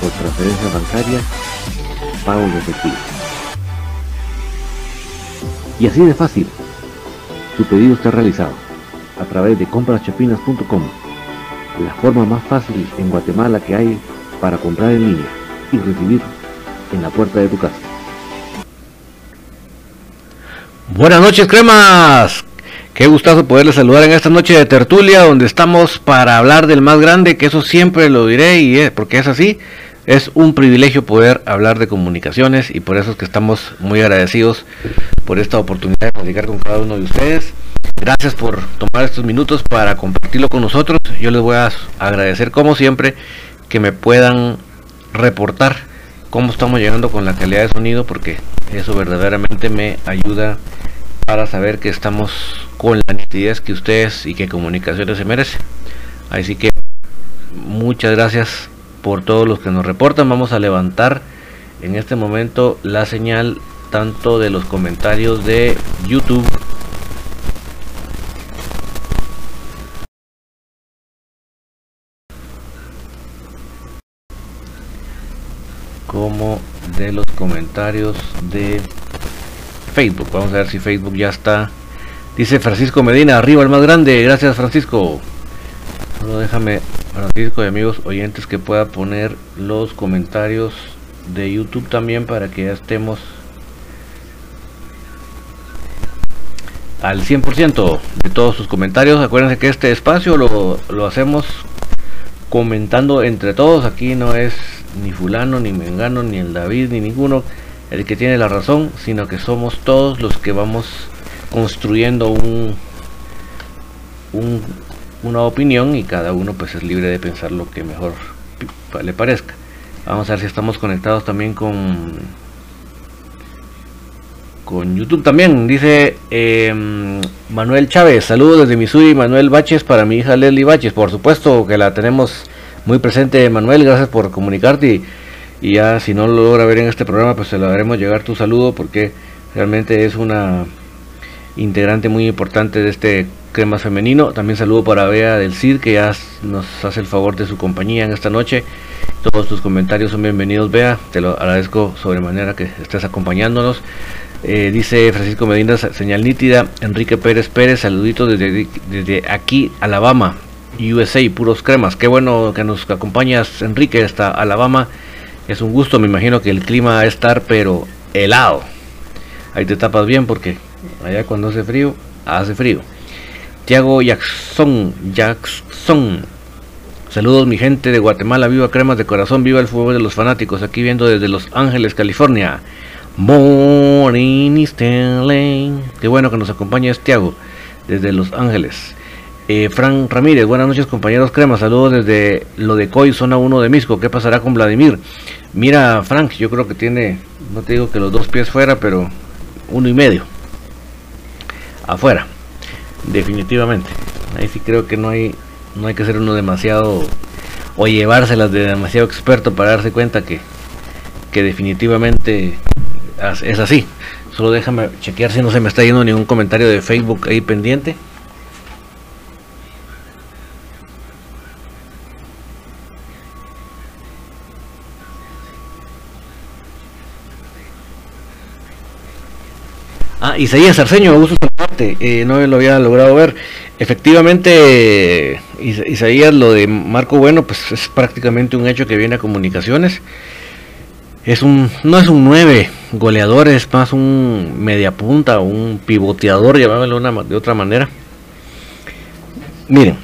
por transferencia bancaria, pago de efectivo. Y así de fácil, tu pedido está realizado a través de compraschapinas.com, la forma más fácil en Guatemala que hay para comprar en línea y recibir en la puerta de tu casa. Buenas noches, cremas. Qué gustazo poderles saludar en esta noche de tertulia donde estamos para hablar del más grande, que eso siempre lo diré y es porque es así. Es un privilegio poder hablar de comunicaciones y por eso es que estamos muy agradecidos por esta oportunidad de platicar con cada uno de ustedes. Gracias por tomar estos minutos para compartirlo con nosotros. Yo les voy a agradecer como siempre que me puedan reportar cómo estamos llegando con la calidad de sonido porque eso verdaderamente me ayuda para saber que estamos con la nitidez que ustedes y que comunicaciones se merece. Así que muchas gracias por todos los que nos reportan. Vamos a levantar en este momento la señal tanto de los comentarios de YouTube como de los comentarios de Facebook. Vamos a ver si Facebook ya está. Dice Francisco Medina, arriba el más grande. Gracias Francisco. Solo déjame Francisco y amigos oyentes que pueda poner los comentarios de YouTube también para que ya estemos al 100% de todos sus comentarios. Acuérdense que este espacio lo, lo hacemos comentando entre todos. Aquí no es ni fulano, ni mengano, ni el David, ni ninguno el que tiene la razón, sino que somos todos los que vamos construyendo un, un una opinión y cada uno pues es libre de pensar lo que mejor le parezca. Vamos a ver si estamos conectados también con con YouTube también. Dice em, Manuel Chávez, saludos desde Missouri, Manuel Baches para mi hija Leslie Baches. Por supuesto que la tenemos muy presente, Manuel, gracias por comunicarte y, ya si no lo logra ver en este programa, pues se lo haremos llegar tu saludo porque realmente es una integrante muy importante de este Crema Femenino. También saludo para Bea del CID, que ya nos hace el favor de su compañía en esta noche. Todos tus comentarios son bienvenidos, Bea. Te lo agradezco sobremanera que estés acompañándonos. Eh, dice Francisco Medina, señal nítida. Enrique Pérez Pérez, saluditos desde, desde aquí, Alabama, USA, puros cremas. Qué bueno que nos acompañas, Enrique, hasta Alabama. Es un gusto, me imagino que el clima va a estar, pero helado. Ahí te tapas bien porque allá cuando hace frío, hace frío. Tiago Jackson, Jackson. Saludos mi gente de Guatemala, viva cremas de corazón, viva el fútbol de los fanáticos, aquí viendo desde Los Ángeles, California. Morning Stanley. Qué bueno que nos acompaña Tiago desde Los Ángeles. Eh, Fran Ramírez, buenas noches compañeros cremas, saludos desde lo de Coy, zona 1 de Misco. ¿Qué pasará con Vladimir? Mira, Frank, yo creo que tiene, no te digo que los dos pies fuera, pero uno y medio afuera definitivamente ahí sí creo que no hay no hay que ser uno demasiado o llevárselas de demasiado experto para darse cuenta que, que definitivamente es así. Solo déjame chequear si no se me está yendo ningún comentario de Facebook ahí pendiente. Ah, Isaías Arceño, saludarte. Eh, no lo había logrado ver. Efectivamente, Isaías, lo de Marco Bueno, pues es prácticamente un hecho que viene a comunicaciones. Es un, no es un 9 goleador, es más un media punta, un pivoteador, llamámoslo de otra manera. Miren,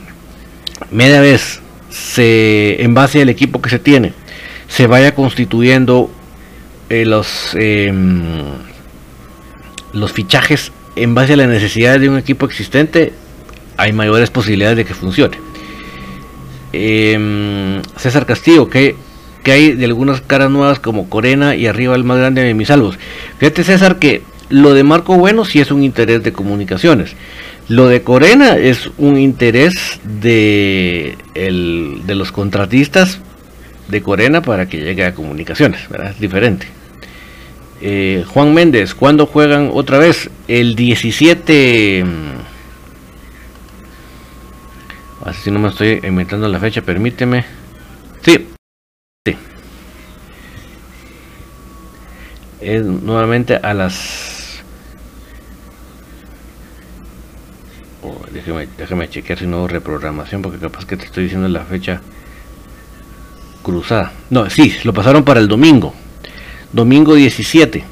media vez se, en base al equipo que se tiene, se vaya constituyendo eh, los em, los fichajes en base a las necesidades de un equipo existente, hay mayores posibilidades de que funcione. Em, César Castillo, que, hay de algunas caras nuevas como Corena y arriba el más grande de mis salvos. Fíjate César que lo de Marco Bueno sí es un interés de comunicaciones. Lo de Corena es un interés de, de los contratistas de Corena para que llegue a comunicaciones, ¿verdad? Es diferente. Eh, Juan Méndez, ¿cuándo juegan otra vez? El 17. Así si no me estoy inventando la fecha, permíteme. Sí. sí. Es nuevamente a las. Oh, déjeme chequear si no hubo reprogramación, porque capaz que te estoy diciendo la fecha cruzada. No, sí, lo pasaron para el domingo domingo 17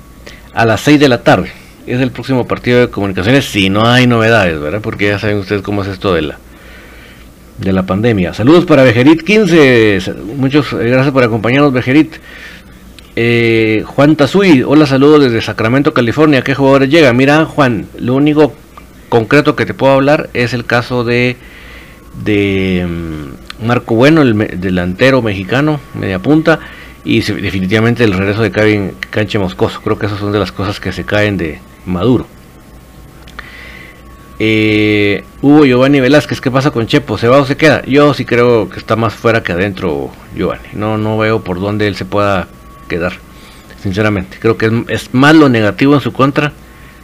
a las 6 de la tarde. Es el próximo partido de comunicaciones si no hay novedades, ¿verdad? Porque ya saben ustedes cómo es esto de la de la pandemia. Saludos para Bejerit 15. Muchos eh, gracias por acompañarnos, Bejerit. Eh, Juan Tazui, hola, saludos desde Sacramento, California. ¿Qué jugadores llegan? Mira, Juan, lo único concreto que te puedo hablar es el caso de de mm, Marco Bueno, el delantero mexicano, media punta y definitivamente el regreso de Kevin Canche Moscoso. Creo que esas son de las cosas que se caen de Maduro. Eh, Hugo Giovanni Velázquez, ¿qué pasa con Chepo? ¿Se va o se queda? Yo sí creo que está más fuera que adentro Giovanni. No, no veo por dónde él se pueda quedar. Sinceramente, creo que es, más lo negativo en su contra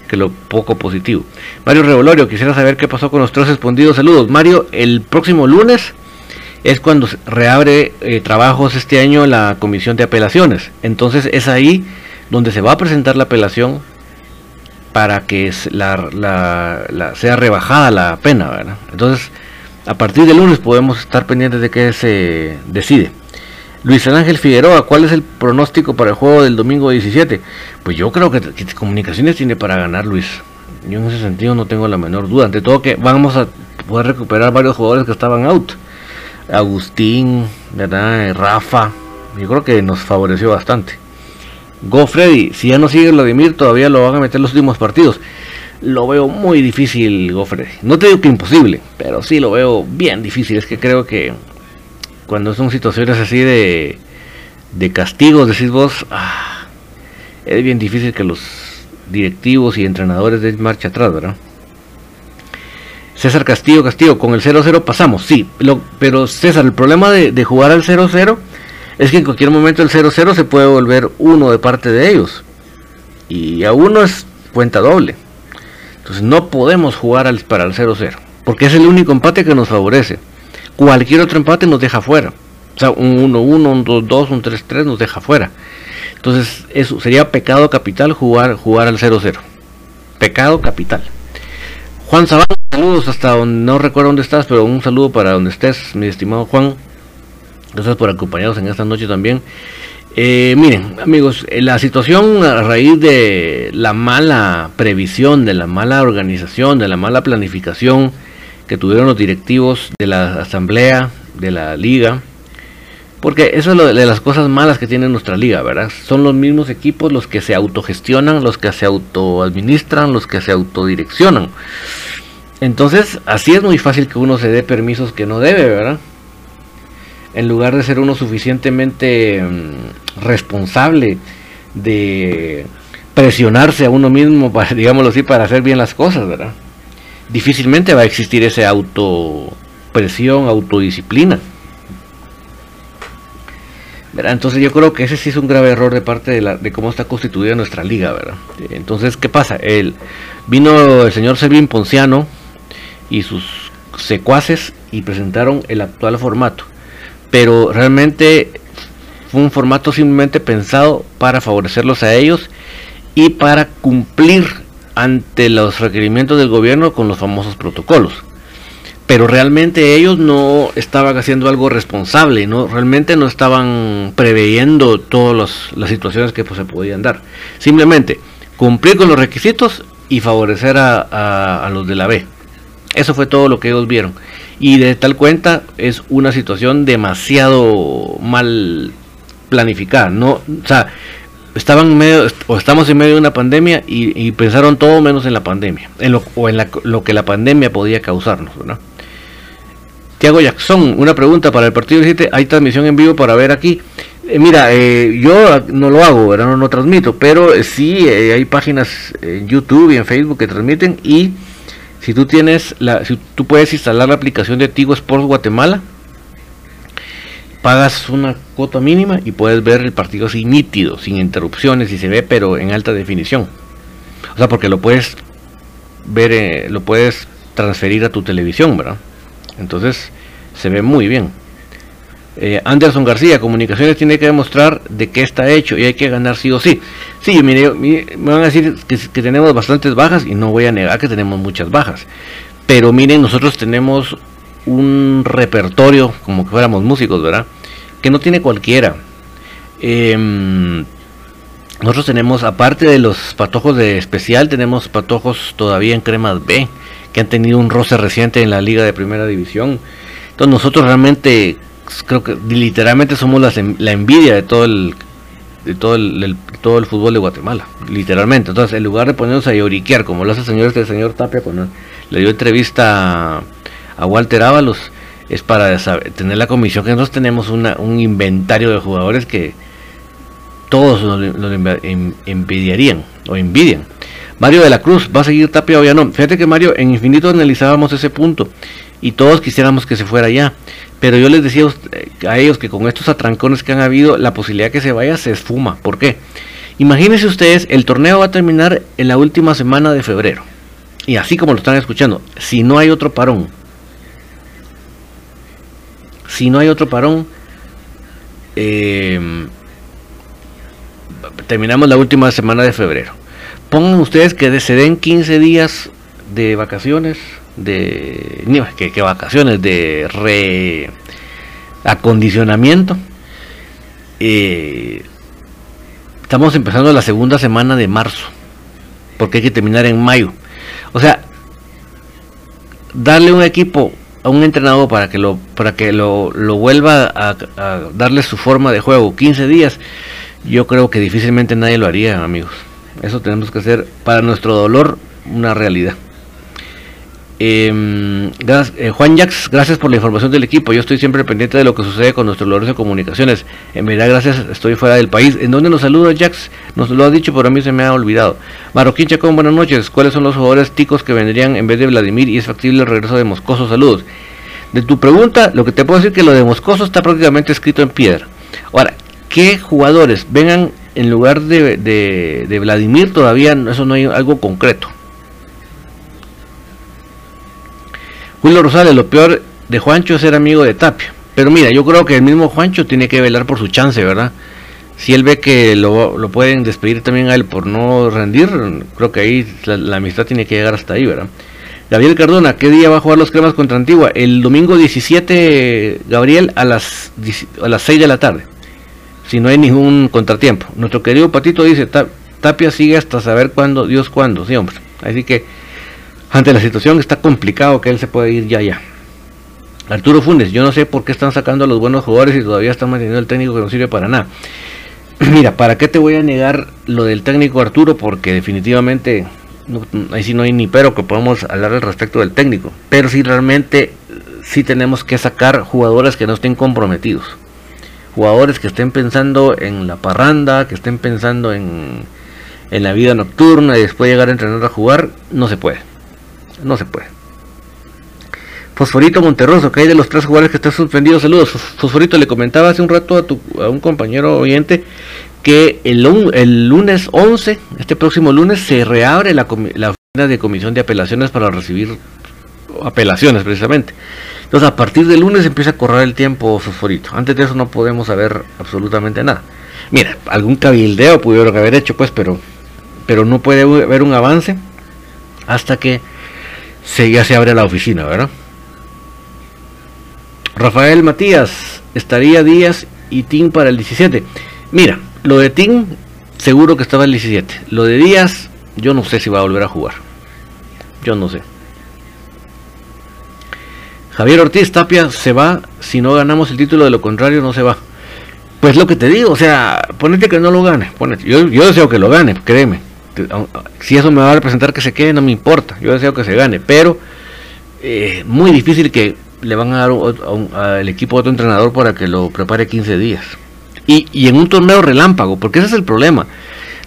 que lo poco positivo. Mario Revolorio, quisiera saber qué pasó con los tres respondidos. Saludos. Mario, el próximo lunes es cuando reabre eh, trabajos este año la comisión de apelaciones. Entonces es ahí donde se va a presentar la apelación para que sea rebajada la pena. ¿verdad? Entonces, a partir del lunes podemos estar pendientes de qué se decide. Luis Ángel Figueroa, ¿cuál es el pronóstico para el juego del domingo 17? Pues yo creo que, que Comunicaciones tiene para ganar, Luis. Yo en ese sentido no tengo la menor duda. Ante todo que vamos a poder recuperar varios jugadores que estaban out. Agustín, ¿verdad? Rafa, yo creo que nos favoreció bastante. Go Freddy, si ya no sigue Vladimir, todavía lo van a meter los últimos partidos. Lo veo muy difícil, Go Freddy. No te digo que imposible, pero sí lo veo bien difícil. Es que creo que cuando son situaciones así de, de castigos, decís vos, ah, es bien difícil que los directivos y entrenadores den marcha atrás, ¿verdad? César Castillo, Castillo, con el 0-0 pasamos, sí, pero César, el problema de, jugar al 0-0 es que en cualquier momento el 0-0 se puede volver uno de parte de ellos. Y a uno es cuenta doble. Entonces no podemos jugar al, para el 0-0, porque es el único empate que nos favorece. Cualquier otro empate nos deja fuera. O sea, un 1-1, un 2-2, un 3-3 nos deja fuera. Entonces, eso sería pecado capital jugar, jugar al 0-0. Pecado capital. Juan Sabana, saludos hasta donde no recuerdo dónde estás, pero un saludo para donde estés, mi estimado Juan. Gracias por acompañarnos en esta noche también. Eh, miren, amigos, eh, la situación a raíz de la mala previsión, de la mala organización, de la mala planificación que tuvieron los directivos de la asamblea, de la liga, porque eso es de las cosas malas que tiene nuestra liga, ¿verdad? Son los mismos equipos los que se autogestionan, los que se autoadministran, los que se autodireccionan. Entonces, así es muy fácil que uno se dé permisos que no debe, ¿verdad? En lugar de ser uno suficientemente mm, responsable de presionarse a uno mismo, para, digámoslo así, para hacer bien las cosas, ¿verdad? Difícilmente va a existir ese autopresión, autodisciplina. Entonces yo creo que ese sí es un grave error de parte de, la, de cómo está constituida nuestra liga, ¿verdad? Entonces, ¿qué pasa? Vino el señor Selvin Ponciano y sus secuaces y presentaron el actual formato. Pero realmente fue un formato simplemente pensado para favorecerlos a ellos y para cumplir ante los requerimientos del gobierno con los famosos protocolos pero realmente ellos no estaban haciendo algo responsable, no realmente no estaban preveyendo todas las situaciones que pues, se podían dar. Simplemente cumplir con los requisitos y favorecer a, los de la B. Eso fue todo lo que ellos vieron. Y de tal cuenta es una situación demasiado mal planificada. No, o sea, estaban medio, o estamos en medio de una pandemia y, pensaron todo menos en la pandemia, en lo, o en lo que la pandemia podía causarnos, ¿no? Tiago Jackson, una pregunta para el partido 7. ¿Hay transmisión en vivo para ver aquí? Eh, mira, eh, yo no lo hago, ¿verdad? No, transmito, pero eh, sí hay páginas en YouTube y en Facebook que transmiten. Y si tú tienes, la, si tú puedes instalar la aplicación de Tigo Sports Guatemala, pagas una cuota mínima y puedes ver el partido así nítido, sin interrupciones y se ve, pero en alta definición. O sea, porque lo puedes ver, lo puedes transferir a tu televisión, ¿verdad? Entonces se ve muy bien. Eh, Anderson García, comunicaciones tiene que demostrar de qué está hecho y hay que ganar sí o sí. Sí, mire, me van a decir que, tenemos bastantes bajas y no voy a negar que tenemos muchas bajas. Pero miren, nosotros tenemos un repertorio, como que fuéramos músicos, ¿verdad? Que no tiene cualquiera. Em, nosotros tenemos, aparte de los patojos de especial, tenemos patojos todavía en cremas B que han tenido un roce reciente en la liga de primera división. Entonces nosotros realmente creo que literalmente somos la, envidia de todo el de todo el, todo el fútbol de Guatemala, literalmente. Entonces, en lugar de ponernos a lloriquear, como lo hace el señor este señor Tapia cuando le dio entrevista a, Walter Ábalos, es para tener la comisión que nosotros tenemos un inventario de jugadores que todos nos, envidiarían o envidian. Mario de la Cruz, ¿va a seguir Tapia o ya no? Fíjate que Mario, en Infinito analizábamos ese punto y todos quisiéramos que se fuera ya. Pero yo les decía a ellos que con estos atrancones que han habido, la posibilidad que se vaya se esfuma. ¿Por qué? Imagínense ustedes, el torneo va a terminar en la última semana de febrero. Y así como lo están escuchando, si no hay otro parón, si no hay otro parón, eh, terminamos la última semana de febrero pongan ustedes que se den 15 días de vacaciones, de que, vacaciones, de reacondicionamiento. Eh, estamos empezando la segunda semana de marzo, porque hay que terminar en mayo. O sea, darle un equipo a un entrenador para que lo para que lo, vuelva a, a darle su forma de juego 15 días, yo creo que difícilmente nadie lo haría, amigos. Eso tenemos que hacer para nuestro dolor una realidad. Em, eh, Juan Jax, gracias por la información del equipo. Yo estoy siempre pendiente de lo que sucede con nuestro dolor de comunicaciones. En verdad, gracias, estoy fuera del país. ¿En dónde nos saluda Jax? Nos lo ha dicho, pero a mí se me ha olvidado. Marroquín Chacón, buenas noches. ¿Cuáles son los jugadores ticos que vendrían en vez de Vladimir y es factible el regreso de Moscoso? Saludos. De tu pregunta, lo que te puedo decir es que lo de Moscoso está prácticamente escrito en piedra. Ahora, ¿qué jugadores vengan en lugar de, de, Vladimir todavía eso no hay algo concreto. Julio Rosales, lo peor de Juancho es ser amigo de Tapia. Pero mira, yo creo que el mismo Juancho tiene que velar por su chance, ¿verdad? Si él ve que lo, lo pueden despedir también a él por no rendir, creo que ahí la, amistad tiene que llegar hasta ahí, ¿verdad? Gabriel Cardona, ¿qué día va a jugar los cremas contra Antigua? El domingo 17, Gabriel, a las, a las 6 de la tarde si no hay ningún contratiempo. Nuestro querido Patito dice, Tapia sigue hasta saber cuándo, Dios cuándo, sí hombre. Así que ante la situación está complicado que él se pueda ir ya ya. Arturo Funes, yo no sé por qué están sacando a los buenos jugadores y todavía están manteniendo el técnico que no sirve para nada. Mira, ¿para qué te voy a negar lo del técnico Arturo? Porque definitivamente ahí sí no hay ni pero que podamos hablar al respecto del técnico. Pero sí realmente sí tenemos que sacar jugadores que no estén comprometidos jugadores que estén pensando en la parranda, que estén pensando en, en la vida nocturna y después llegar a entrenar a jugar, no se puede. No se puede. Fosforito Monterroso, que hay de los tres jugadores que están suspendidos. Saludos. Fosforito, le comentaba hace un rato a, tu, a un compañero oyente que el, lunes 11, este próximo lunes, se reabre la, la oficina de comisión de apelaciones para recibir apelaciones precisamente. Entonces a partir del lunes empieza a correr el tiempo fosforito. Antes de eso no podemos saber absolutamente nada. Mira, algún cabildeo pudieron haber hecho pues, pero, pero no puede haber un avance hasta que se, ya se abre la oficina, ¿verdad? Rafael Matías, estaría Díaz y Tim para el 17. Mira, lo de Tim seguro que estaba el 17. Lo de Díaz, yo no sé si va a volver a jugar. Yo no sé. Javier Ortiz Tapia se va si no ganamos el título, de lo contrario no se va. Pues lo que te digo, o sea, ponete que no lo gane. Yo, yo deseo que lo gane, créeme. Si eso me va a representar que se quede, no me importa. Yo deseo que se gane, pero eh, muy difícil que le van a dar al equipo otro entrenador para que lo prepare 15 días. Y, en un torneo relámpago, porque ese es el problema.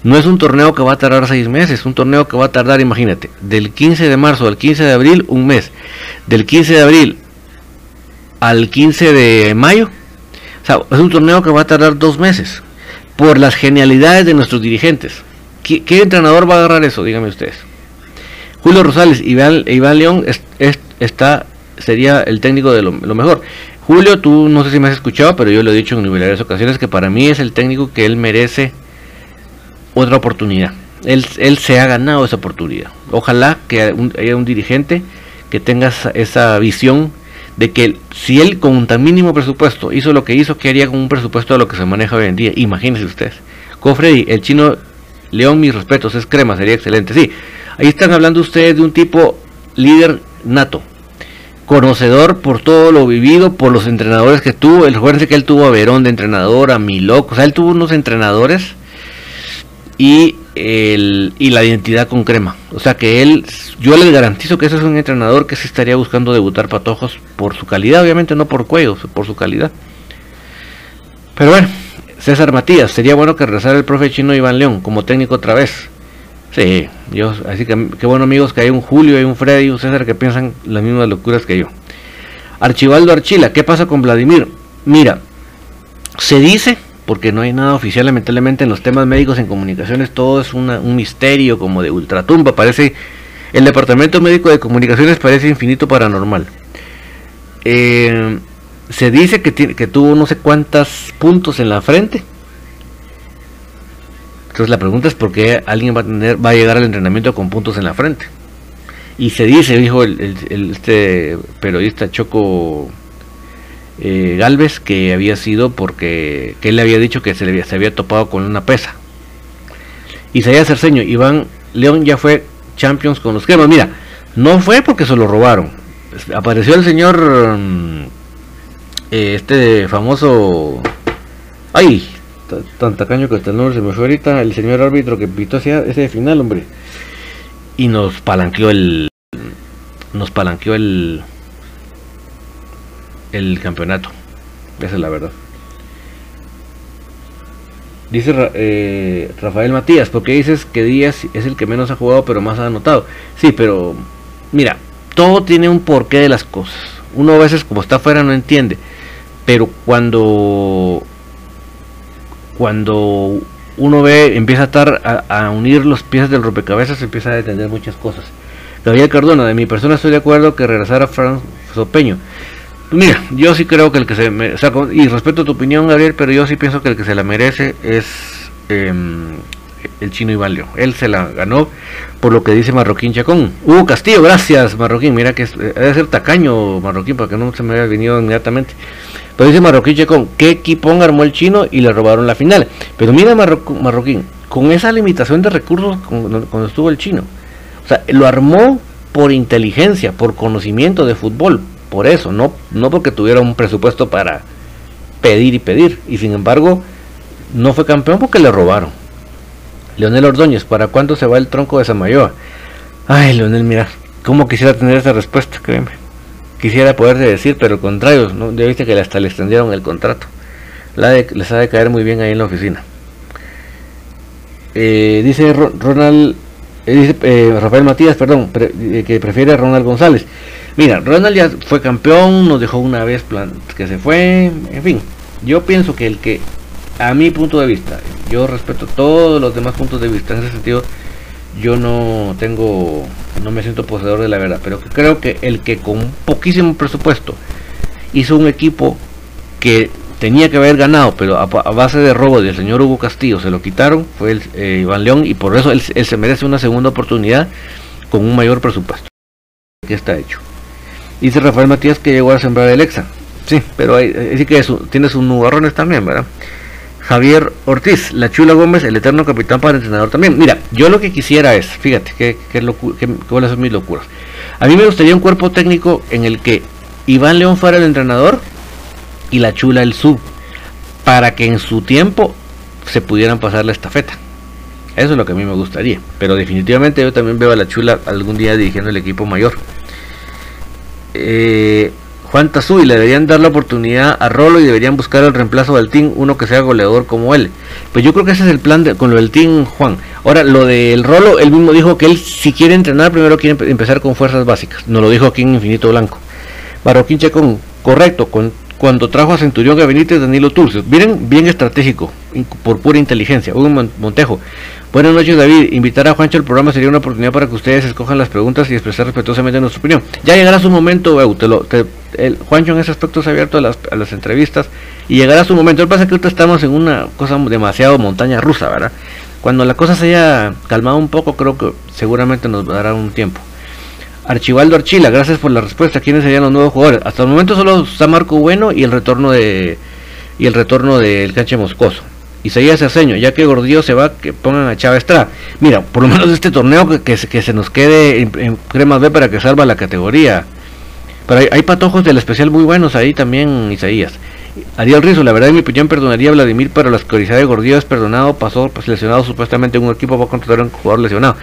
No es un torneo que va a tardar seis meses, es un torneo que va a tardar, imagínate, del 15 de marzo al 15 de abril, un mes. Del 15 de abril al 15 de mayo, es un torneo que va a tardar dos meses. Por las genialidades de nuestros dirigentes. ¿Qué, entrenador va a agarrar eso? Díganme ustedes. Julio Rosales y Iván, León está, sería el técnico de lo, mejor. Julio, tú no sé si me has escuchado, pero yo lo he dicho en varias ocasiones que para mí es el técnico que él merece otra oportunidad. Él, él se ha ganado esa oportunidad. Ojalá que haya un dirigente que tenga esa, visión de que si él con tan mínimo presupuesto hizo lo que hizo, ¿qué haría con un presupuesto de lo que se maneja hoy en día? Imagínense ustedes. Freddy, el chino León, mis respetos, es crema, sería excelente. Sí, ahí están hablando ustedes de un tipo líder nato, conocedor por todo lo vivido, por los entrenadores que tuvo. El, que él tuvo a Verón de entrenador, a Milok, o sea, él tuvo unos entrenadores y, el, y la identidad con crema. O sea que él, yo le garantizo que ese es un entrenador que se estaría buscando debutar patojos por su calidad, obviamente no por cuello, por su calidad. Pero bueno, César Matías, sería bueno que regresara el profe chino Iván León como técnico otra vez. Sí, yo, así que qué bueno amigos que hay un Julio, hay un Freddy un César que piensan las mismas locuras que yo. Archivaldo Archila, ¿qué pasa con Vladimir? Mira, se dice porque no hay nada oficial, lamentablemente en los temas médicos, en comunicaciones, todo es un misterio como de ultratumba, parece, el departamento médico de comunicaciones parece infinito paranormal. Eh, se dice que, que tuvo no sé cuántos puntos en la frente. Entonces la pregunta es por qué alguien va a, tener, va a llegar al entrenamiento con puntos en la frente. Y se dice, dijo el, este periodista Choco eh, Galvez que había sido porque que él le había dicho que se, había, topado con una pesa. Hacer seño Iván León ya fue Champions con los cremas. Mira, no fue porque se lo robaron. Apareció el señor, mm, eh, este famoso, ay, tan tacaño que hasta el nombre se me fue ahorita, el señor árbitro que pitó hacia ese final, hombre. Y nos palanqueó el, nos palanqueó el, el campeonato. Esa es la verdad. Dice eh, Rafael Matías, porque dices que Díaz es el que menos ha jugado pero más ha anotado? Sí, pero mira, todo tiene un porqué de las cosas. Uno a veces como está afuera no entiende, pero cuando cuando uno ve, empieza a estar a, unir los piezas del rompecabezas, empieza a entender muchas cosas. Gabriel Cardona, de mi persona estoy de acuerdo que regresara Fran Sopeño. Mira, yo sí creo que el que se me, y respeto tu opinión, Gabriel, pero yo sí pienso que el que se la merece es em, el chino Iván León. Él se la ganó por lo que dice Marroquín Chacón. Hugo Castillo, gracias Marroquín. Mira que es, debe ser tacaño Marroquín para que no se me haya venido inmediatamente. Pero dice Marroquín Chacón, ¿qué equipón armó el chino y le robaron la final? Pero mira Marroquín, con esa limitación de recursos cuando estuvo el chino. O sea, lo armó por inteligencia, por conocimiento de fútbol, por eso, no, no porque tuviera un presupuesto para pedir y pedir. Y sin embargo, no fue campeón porque le robaron. Leonel Ordóñez, ¿para cuándo se va el tronco de Samayoa? Ay, Leonel, mira, ¿cómo quisiera tener esa respuesta? Créeme. Quisiera poderte decir, pero al contrario, ¿no? ya viste que hasta le extendieron el contrato. La les ha de caer muy bien ahí en la oficina. Eh, dice Ronald Eh, dice eh, Rafael Matías, perdón, que prefiere a Ronald González. Mira, Ronald ya fue campeón, nos dejó una vez que se fue, en fin. Yo pienso que el que, a mi punto de vista, yo respeto todos los demás puntos de vista, en ese sentido, yo no tengo, no me siento poseedor de la verdad, pero creo que el que con poquísimo presupuesto hizo un equipo que tenía que haber ganado, pero a, base de robo del señor Hugo Castillo se lo quitaron, fue el eh, Iván León y por eso él, se merece una segunda oportunidad con un mayor presupuesto. Que está hecho. Dice Rafael Matías que llegó a sembrar el Exa. Sí, pero hay, sí que tiene sus nubarrones también, ¿verdad? Javier Ortiz, la Chula Gómez, el eterno capitán para entrenador también. Mira, yo lo que quisiera es, fíjate, que, que, son mis locuras. A mí me gustaría un cuerpo técnico en el que Iván León fuera el entrenador y la Chula el sub, para que en su tiempo se pudieran pasar la estafeta. Eso es lo que a mí me gustaría. Pero definitivamente yo también veo a la Chula algún día dirigiendo el equipo mayor. Eh, Juan Tazú y le deberían dar la oportunidad a Rolo y deberían buscar el reemplazo del team, uno que sea goleador como él. Pues yo creo que ese es el plan con lo del team Juan. Ahora, lo del Rolo, él mismo dijo que él si quiere entrenar, primero quiere empezar con fuerzas básicas. Nos lo dijo aquí en Infinito Blanco. Barroquín Checón, correcto, con, cuando trajo a Centurión a Benítez Danilo Turcios. Miren, bien estratégico, por pura inteligencia. Hugo Montejo, Buenas noches, David. Invitar a Juancho al programa sería una oportunidad para que ustedes escojan las preguntas y expresar respetuosamente nuestra opinión. Ya llegará su momento, Eu. el, Juancho en ese aspecto ha abierto a las, entrevistas y llegará su momento. Lo que pasa es que ahorita estamos en una cosa demasiado montaña rusa, ¿verdad? Cuando la cosa se haya calmado un poco, creo que seguramente nos dará un tiempo. Archivaldo Archila, gracias por la respuesta. ¿Quiénes serían los nuevos jugadores? Hasta el momento solo está Marco Bueno y el retorno de y el retorno del canche Moscoso. Isaías Aceño, ya que Gordillo se va, que pongan a Chávez Estrada. Mira, por lo menos este torneo que, que, se nos quede en, Cremas B para que salva la categoría. Pero hay, patojos del especial muy buenos ahí también, Isaías. Ariel Rizo, la verdad en mi opinión perdonaría a Vladimir, pero la oscuridad de Gordillo es perdonado, pasó pues, lesionado supuestamente en un equipo contratar a un jugador lesionado.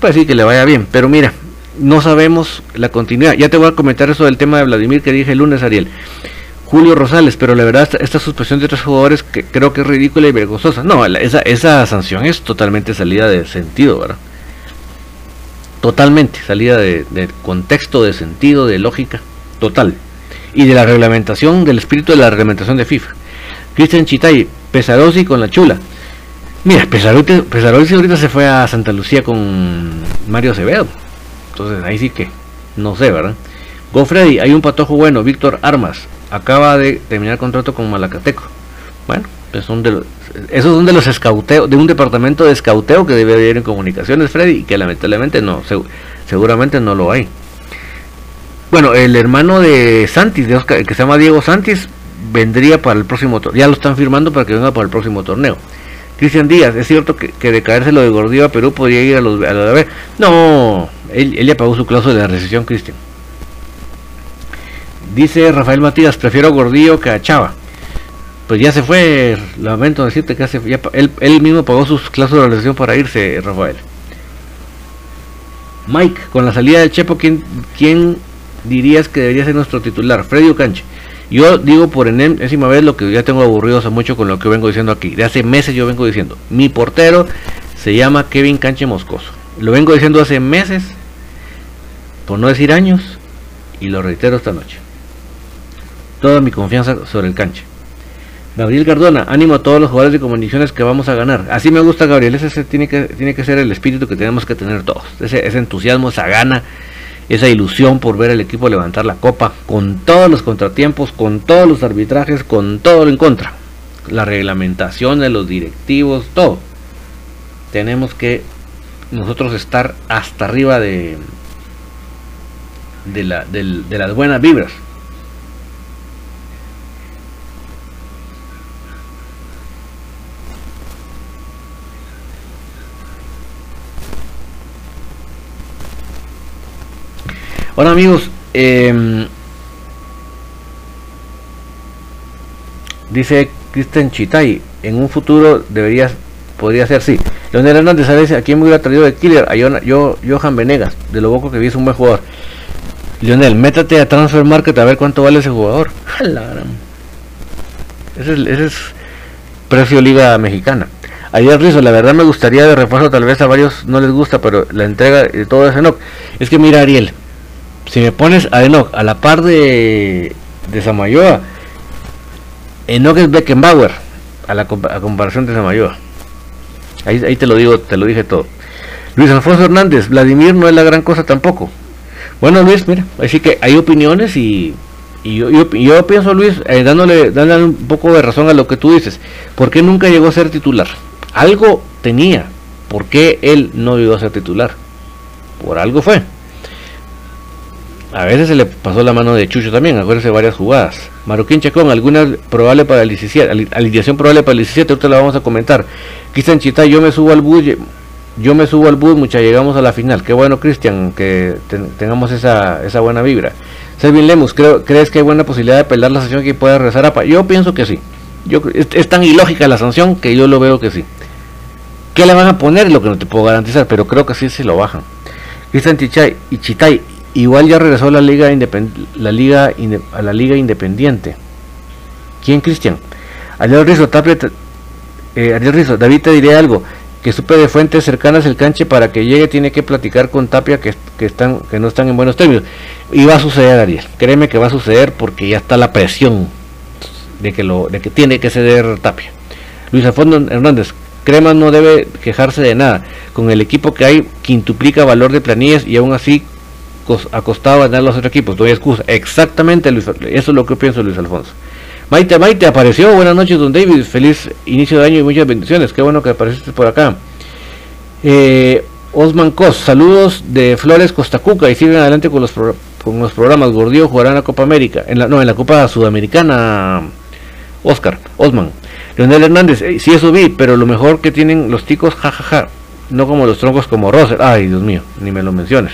Pues sí, que le vaya bien, pero mira, no sabemos la continuidad. Ya te voy a comentar eso del tema de Vladimir que dije el lunes, Ariel. Julio Rosales, pero la verdad esta, suspensión de tres jugadores que creo que es ridícula y vergonzosa. No, esa, esa sanción es totalmente salida de sentido, ¿verdad? Totalmente salida de, contexto, de sentido, de lógica, total. Y de la reglamentación, del espíritu de la reglamentación de FIFA. Cristian Chitay, Pesarosi con la chula. Mira, Pesarosi, ahorita se fue a Santa Lucía con Mario Acevedo. Entonces ahí sí que, no sé, ¿verdad? Gofredi, hay un patojo bueno, Víctor Armas, acaba de terminar contrato con Malacateco. Bueno, pues son de los, esos son de los escauteos, de un departamento de escauteo que debe haber en comunicaciones, Freddy, y que lamentablemente no, seguramente no lo hay. Bueno, el hermano de Santis, de Oscar, que se llama Diego Santis, vendría para el próximo torneo. Ya lo están firmando para que venga para el próximo torneo. Cristian Díaz, es cierto que, de caerse lo de Gordillo a Perú podría ir a los a de No, él, él ya pagó su cláusula de recesión, Cristian. Dice Rafael Matías, prefiero a Gordillo que a Chava. Pues ya se fue, lamento decirte que hace, él, él, mismo pagó sus cláusulas de realización para irse, Rafael. Mike, con la salida del Chepo, ¿quién, ¿quién dirías que debería ser nuestro titular? Freddy Canche. Yo digo por enésima vez lo que ya tengo aburrido hace mucho con lo que vengo diciendo aquí. De hace meses yo vengo diciendo, mi portero se llama Kevin Canche Moscoso. Lo vengo diciendo hace meses, por no decir años, y lo reitero esta noche toda mi confianza sobre el cancha. Gabriel Gardona, ánimo a todos los jugadores de comunicaciones que vamos a ganar. Así me gusta Gabriel, ese, tiene, que, tiene que ser el espíritu que tenemos que tener todos. Ese entusiasmo, esa gana, esa ilusión por ver al equipo levantar la copa, con todos los contratiempos, con todos los arbitrajes, con todo lo en contra. La reglamentación de los directivos, todo. Tenemos que nosotros estar hasta arriba de, de, la, de las buenas vibras Hola amigos, em, dice Kristen Chitay, en un futuro debería, podría ser así. Leonel Hernández, ¿sabes a quién me hubiera traído de killer? A yo, Johan Venegas, de lo poco que vi es un buen jugador. Lionel, métate a Transfer Market a ver cuánto vale ese jugador. Ese es, ese es precio Liga Mexicana. Ayer Rizo, la verdad me gustaría de refuerzo, tal vez a varios no les gusta, pero la entrega de todo ese Enoch. Es que mira, Ariel, si me pones a Enoch a la par de, de Samayoa, Enoch es Beckenbauer, a la comparación de Samayoa. Ahí, ahí te lo digo, te lo dije todo. Luis Alfonso Hernández, Vladimir no es la gran cosa tampoco. Bueno, Luis, mira, así que hay opiniones y, yo, yo, pienso, Luis, eh, dándole, dándole un poco de razón a lo que tú dices. ¿Por qué nunca llegó a ser titular? Algo tenía. ¿Por qué él no llegó a ser titular? Por algo fue. A veces se le pasó la mano de Chucho también, acuérdense varias jugadas. Maroquín Chacón, alguna probable para el 17, alineación probable para el 17, ahorita la vamos a comentar. Cristian Chita, yo me subo al bus, yo me subo al bus, mucha, llegamos a la final. Qué bueno, Cristian, que tengamos esa, buena vibra. Selvin Lemus, creo, ¿crees que hay buena posibilidad de pelar la sanción que pueda regresar a Yo pienso que sí. Yo, es, tan ilógica la sanción que yo lo veo que sí. ¿Qué le van a poner? Lo que no te puedo garantizar, pero creo que sí se lo bajan. Cristian Chichay y Chitay, igual ya regresó a la liga, la liga a la liga independiente. ¿Quién, Cristian? Ariel Rizo, Tapia, eh, Ariel Rizo, David te diré algo. Que supe de fuentes cercanas el canche para que llegue tiene que platicar con Tapia que, están que no están en buenos términos. Y va a suceder Ariel. Créeme que va a suceder porque ya está la presión de que lo de que tiene que ceder Tapia. Luis Afonso Hernández Crema no debe quejarse de nada. Con el equipo que hay quintuplica valor de planillas y aún así acostado a ganar los otros equipos no hay excusa exactamente Luis, eso es lo que pienso Luis Alfonso Maite, Maite, apareció. Buenas noches, don David. Feliz inicio de año y muchas bendiciones. Qué bueno que apareciste por acá. Eh, Osman Cos, saludos de Flores Costacuca y siguen adelante con los, con los programas. Gordillo jugará en la Copa América, en la, no, en la Copa Sudamericana. Oscar, Osman. Leonel Hernández, eh, sí eso vi, pero lo mejor que tienen los ticos, jajaja, no como los troncos como Roser. Ay, Dios mío, ni me lo menciones.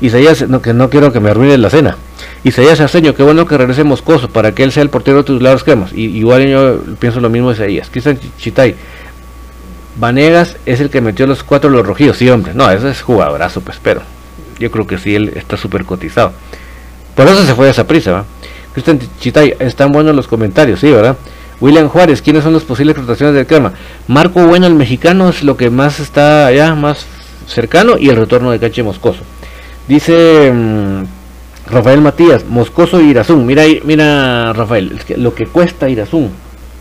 Isaías, no, que no quiero que me arruine la cena. Isaías Aceño, qué bueno que regrese Moscoso para que él sea el portero de tus lados cremas. Y, igual yo pienso lo mismo de Isaías. Cristian Chitay. Vanegas es el que metió los cuatro los rojillos, sí hombre. No, ese es jugadorazo, pues, pero yo creo que sí, él está súper cotizado. Por eso se fue a esa prisa, ¿va? Cristian Chitay, están buenos los comentarios, sí, ¿verdad? William Juárez, ¿quiénes son las posibles rotaciones del crema? Marco Bueno, el mexicano, es lo que más está allá, más cercano, y el retorno de Cache Moscoso. Dice mm, Rafael Matías, Moscoso y Irazún. Mira, mira Rafael, lo que cuesta Irazún.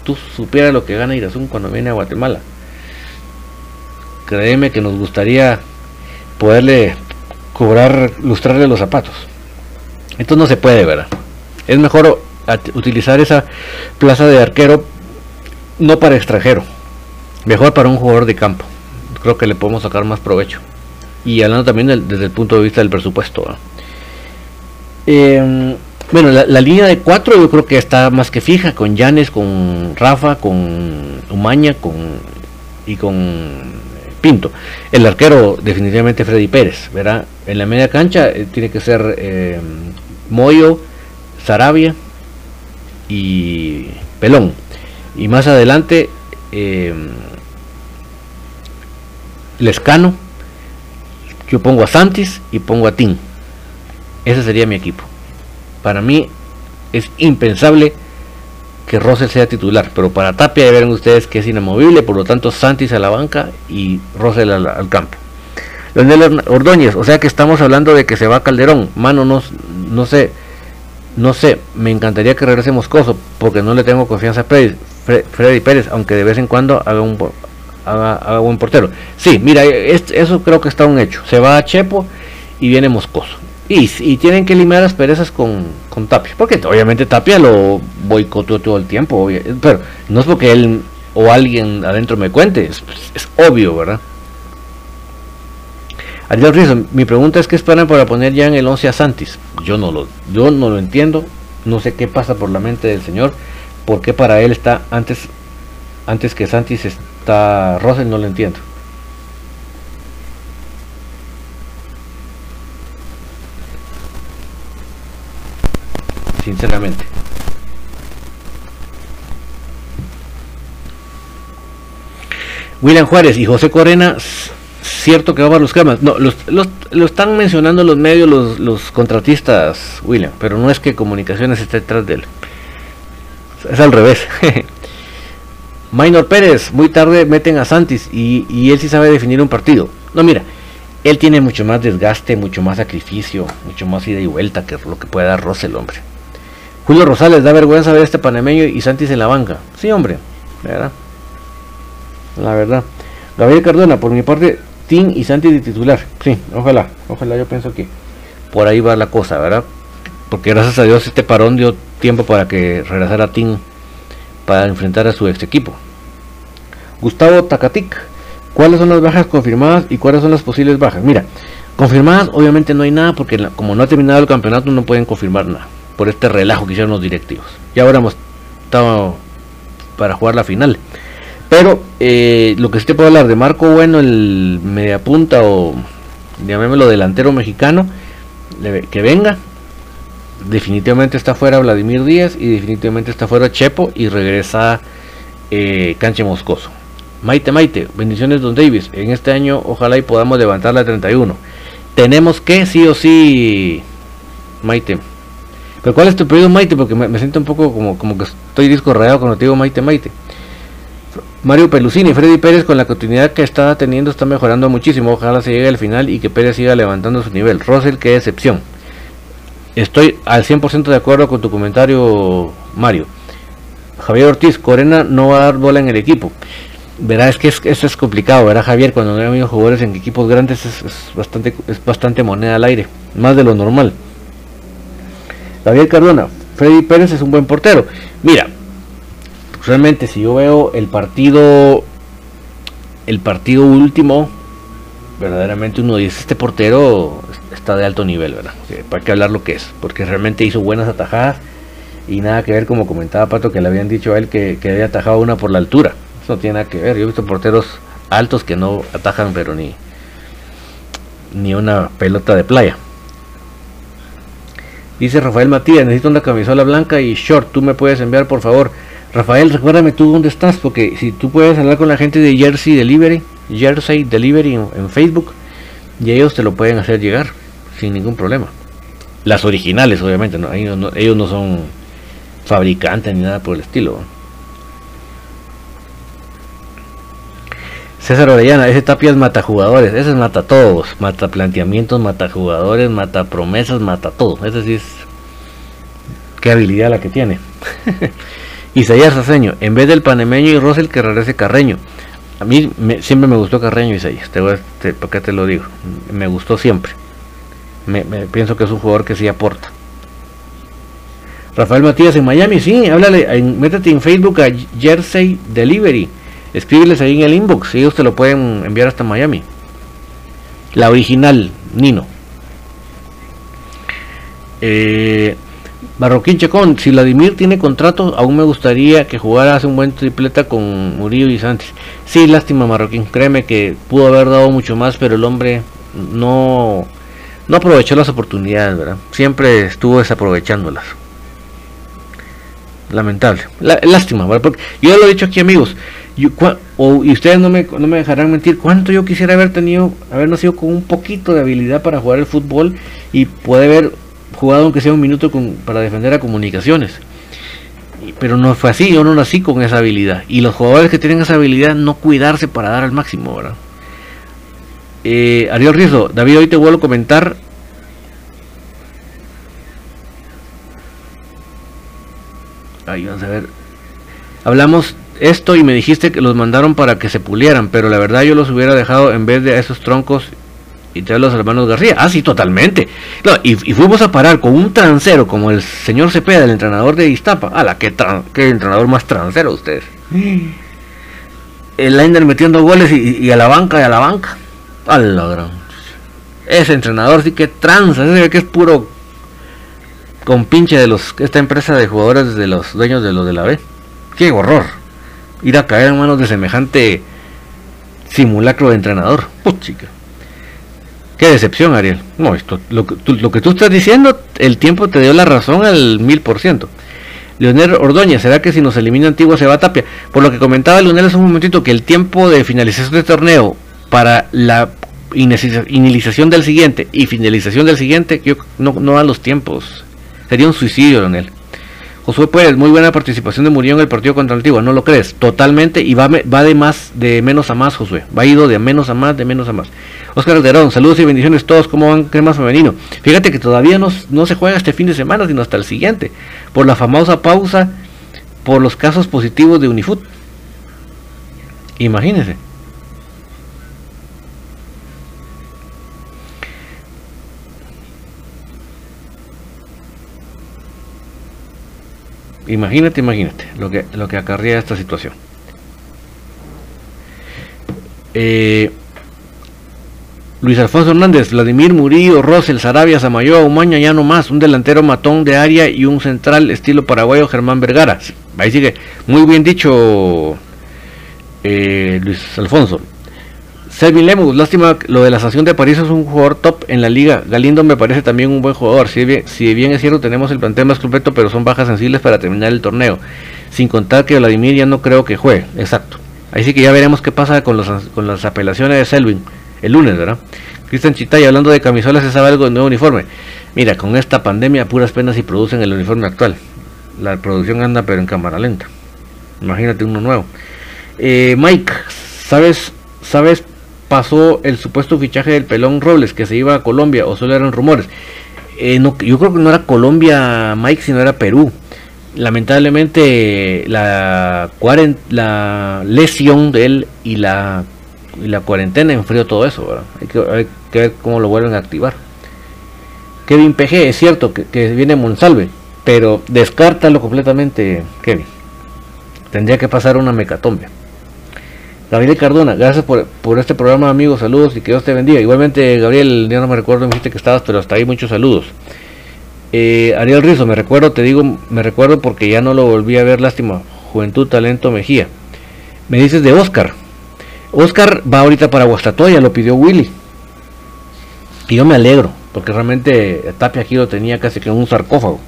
Tú supieras lo que gana Irazún cuando viene a Guatemala. Créeme que nos gustaría poderle cobrar, lustrarle los zapatos. Esto no se puede, ¿verdad? Es mejor utilizar esa plaza de arquero no para extranjero, mejor para un jugador de campo. Creo que le podemos sacar más provecho y hablando también desde el punto de vista del presupuesto. Em, bueno, la, línea de cuatro yo creo que está más que fija, con Llanes, con Rafa, con Umaña con, y con Pinto. El arquero definitivamente Freddy Pérez, ¿verdad? En la media cancha eh, tiene que ser eh, Moyo, Sarabia y Pelón. Y más adelante eh, Lescano yo pongo a Santis y pongo a Tim. Ese sería mi equipo. Para mí es impensable que Rosel sea titular, pero para Tapia ya verán ustedes que es inamovible, por lo tanto Santis a la banca y Rosel al, campo. Leonel Ordóñez, o sea que estamos hablando de que se va Calderón. Mano, no, no sé, no sé, me encantaría que regrese Moscoso, porque no le tengo confianza a Freddy Pérez, aunque de vez en cuando haga un, haga, buen portero. Sí, mira, eso creo que está un hecho. Se va a Chepo y viene Moscoso. Y, tienen que eliminar las perezas con, Tapia. Porque obviamente Tapia lo boicoteó todo el tiempo. Pero no es porque él o alguien adentro me cuente. Es, obvio, ¿verdad? Ariel Rizzo, mi pregunta es qué esperan para poner ya en el 11 a Santis. Yo no lo, yo no lo entiendo. No sé qué pasa por la mente del señor. Porque para él está antes, antes que Santis está Rosel no lo entiendo. Sinceramente. William Juárez y José Corena, cierto que va a los camas. No, lo están mencionando los medios, los, los, contratistas, William, pero no es que comunicaciones esté detrás de él. Es al revés. Minor Pérez, muy tarde meten a Santis y, él sí sabe definir un partido. No, mira, él tiene mucho más desgaste, mucho más sacrificio, mucho más ida y vuelta que lo que puede dar Rosel, hombre. Julio Rosales, da vergüenza ver a este panameño y Santis en la banca. Sí, hombre, ¿verdad? La verdad. Gabriel Cardona, por mi parte, Tim y Santis de titular. Sí, ojalá, ojalá yo pienso que por ahí va la cosa, ¿verdad? Porque gracias a Dios este parón dio tiempo para que regresara Tim para enfrentar a su ex equipo. Gustavo Tacatic, ¿cuáles son las bajas confirmadas y cuáles son las posibles bajas? Mira, confirmadas obviamente no hay nada porque como no ha terminado el campeonato no pueden confirmar nada por este relajo que hicieron los directivos. Ya ahora hemos estado para jugar la final. Pero eh, lo que sí te puedo hablar de Marco Bueno, el mediapunta o llamémoslo delantero mexicano, que venga. Definitivamente está fuera Vladimir Díaz y definitivamente está fuera Chepo y regresa eh, Canche Moscoso. Maite Maite, bendiciones Don Davis. En este año ojalá y podamos levantar la 31. Tenemos que sí o sí, Maite. Pero ¿cuál es tu pedido Maite? Porque me, siento un poco como, como que estoy disco rayado cuando te digo Maite Maite. Mario Pelusini, Freddy Pérez con la continuidad que está teniendo está mejorando muchísimo. Ojalá se llegue al final y que Pérez siga levantando su nivel. Russell, qué excepción. Estoy al 100% de acuerdo con tu comentario, Mario. Javier Ortiz, Corena no va a dar bola en el equipo. Verá, es que es, es complicado, verá Javier, cuando no hay amigos jugadores en equipos grandes es, bastante, es bastante moneda al aire, más de lo normal. Javier Cardona, Freddy Pérez es un buen portero. Mira, realmente si yo veo el partido el partido último verdaderamente uno dice este portero está de alto nivel verdad para qué hablar lo que es porque realmente hizo buenas atajadas y nada que ver como comentaba Pato que le habían dicho a él que, que había atajado una por la altura no tiene nada que ver yo he visto porteros altos que no atajan pero ni ni una pelota de playa dice Rafael Matías necesito una camisola blanca y short tú me puedes enviar por favor Rafael, recuérdame tú dónde estás, porque si tú puedes hablar con la gente de Jersey Delivery, Jersey Delivery en, Facebook, y ellos te lo pueden hacer llegar sin ningún problema. Las originales, obviamente, ¿no? Ellos, no, son fabricantes ni nada por el estilo. César Orellana, ese Tapias mata jugadores, ese es mata todos, mata planteamientos, mata jugadores, mata promesas, mata todo. Ese sí es. Qué habilidad la que tiene. Isaías Saseño, en vez del panemeño y Rosel que regrese Carreño. A mí siempre me gustó Carreño Isaías, ¿por qué te lo digo? Me gustó siempre. Me, pienso que es un jugador que sí aporta. Rafael Matías en Miami, sí, háblale, métete en Facebook a Jersey Delivery. Escríbeles ahí en el inbox, ellos te lo pueden enviar hasta Miami. La original, Nino. Eh, Barroquín Chacón, si Vladimir tiene contrato, aún me gustaría que jugara hace un buen tripleta con Murillo y Santos. Sí, lástima Marroquín, créeme que pudo haber dado mucho más, pero el hombre no, no aprovechó las oportunidades, ¿verdad? Siempre estuvo desaprovechándolas. Lamentable. lástima, ¿verdad? Porque yo lo he dicho aquí, amigos. Y ustedes no me, no me dejarán mentir. ¿Cuánto yo quisiera haber tenido, haber nacido con un poquito de habilidad para jugar el fútbol y poder ver jugado aunque sea un minuto para defender a comunicaciones. Pero no fue así, yo no nací con esa habilidad. Y los jugadores que tienen esa habilidad no cuidarse para dar al máximo, ¿verdad? Eh, Ariel Rizzo, David, hoy te vuelvo a comentar. Ahí vamos a ver. Hablamos esto y me dijiste que los mandaron para que se pulieran, pero la verdad yo los hubiera dejado en vez de esos troncos y trae los hermanos García. Ah, sí, totalmente. y, fuimos a parar con un transero como el señor Cepeda, el entrenador de Iztapa. Ah, la que, entrenador más transero ustedes. El Liner metiendo goles y, a la banca y a la banca. A la gran. Ese entrenador sí que tranza, ese que es puro compinche de los esta empresa de jugadores de los dueños de los de la B. Qué horror. Ir a caer en manos de semejante simulacro de entrenador. chica. Qué decepción, Ariel. No, esto, lo, que tú estás diciendo, el tiempo te dio la razón al mil por ciento. Leonel Ordóñez, ¿será que si nos elimina Antigua se va a Tapia? Por lo que comentaba Leonel hace un momentito, que el tiempo de finalización de torneo para la inicialización del siguiente y finalización del siguiente, yo no, no dan los tiempos. Sería un suicidio, Leonel. Josué Pérez, muy buena participación de Murillo en el partido contra Antigua, ¿no lo crees? Totalmente, y va, va de más, de menos a más, Josué. Va ido de menos a más, de menos a más. Oscar Alderón, saludos y bendiciones todos, ¿cómo van más femenino? Fíjate que todavía no, no se juega este fin de semana, sino hasta el siguiente, por la famosa pausa, por los casos positivos de Unifoot. Imagínense. Imagínate, imagínate lo que, lo que esta situación. Eh, Luis Alfonso Hernández, Vladimir Murillo, Rosel, Sarabia, Samayoa, Umaña, ya no más, un delantero matón de área y un central estilo paraguayo Germán Vergara. Ahí sigue, muy bien dicho eh, Luis Alfonso. Selvin Lemus, lástima lo de la sanción de París es un jugador top en la liga. Galindo me parece también un buen jugador. Si bien, bien es cierto, tenemos el plantel más completo, pero son bajas sensibles para terminar el torneo. Sin contar que Vladimir ya no creo que juegue. Exacto. Ahí sí que ya veremos qué pasa con, los, con las apelaciones de Selvin el lunes, ¿verdad? Cristian Chitay, hablando de camisolas, ¿se sabe algo del nuevo uniforme? Mira, con esta pandemia, puras penas y producen el uniforme actual. La producción anda, pero en cámara lenta. Imagínate uno nuevo. Eh, Mike, ¿sabes, ¿sabes pasó el supuesto fichaje del pelón Robles que se iba a Colombia o solo eran rumores. Eh, yo creo que no era Colombia, Mike, sino era Perú. Lamentablemente la, la lesión de él y la, y la cuarentena enfrió todo eso. Hay que, hay, que, ver cómo lo vuelven a activar. Kevin PG, es cierto que, que viene Monsalve, pero descártalo completamente, Kevin. Tendría que pasar una mecatombe. Gabriel Cardona, gracias por, este programa, amigos. Saludos y que Dios te bendiga. Igualmente, Gabriel, ya no me recuerdo, me dijiste que estabas, pero hasta ahí muchos saludos. Eh, Ariel Rizo, me recuerdo, te digo, me recuerdo porque ya no lo volví a ver, lástima. Juventud, talento, Mejía. Me dices de Oscar. Oscar va ahorita para Guastatoya, lo pidió Willy. Y yo me alegro, porque realmente Tapia aquí lo tenía casi que un sarcófago.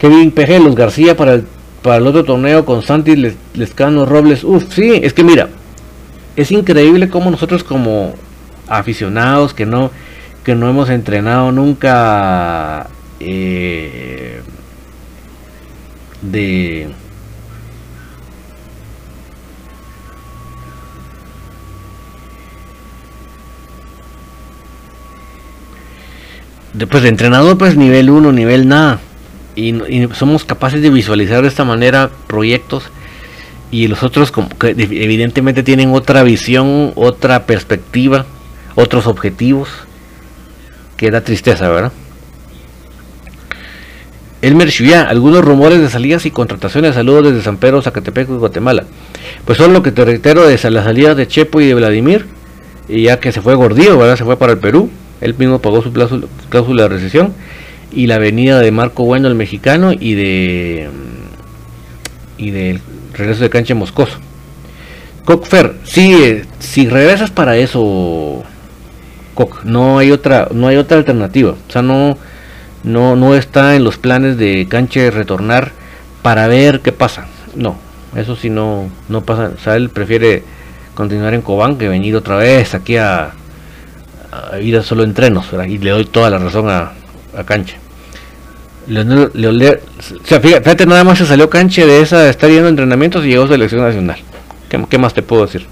Kevin Pejelos García para el para el otro torneo con Santi Lescano Robles. Uf, sí, es que mira, es increíble cómo nosotros como aficionados que no que no hemos entrenado nunca eh, de después de entrenador pues nivel 1 nivel nada y, somos capaces de visualizar de esta manera proyectos y los otros evidentemente tienen otra visión, otra perspectiva, otros objetivos, que da tristeza, ¿verdad? Elmer Shuya, algunos rumores de salidas y contrataciones, saludos desde San Pedro, Zacatepec y Guatemala. Pues solo lo que te reitero de la salida de Chepo y de Vladimir, y ya que se fue Gordillo, ¿verdad? Se fue para el Perú, él mismo pagó su cláusula de recesión y la venida de Marco Bueno el mexicano y de y del regreso de cancha moscoso. Cockfer, sí, si regresas para eso, Cock, no hay otra, no hay otra alternativa. O sea, no, no, no está en los planes de cancha retornar para ver qué pasa. No, eso sí no, no pasa. O sea, él prefiere continuar en Cobán que venir otra vez aquí a, a ir solo entrenos. Y le doy toda la razón a, a cancha. Leonel, o sea, fíjate, nada más se salió canche de esa de estar yendo a entrenamientos y llegó a selección nacional. ¿Qué, más te puedo decir?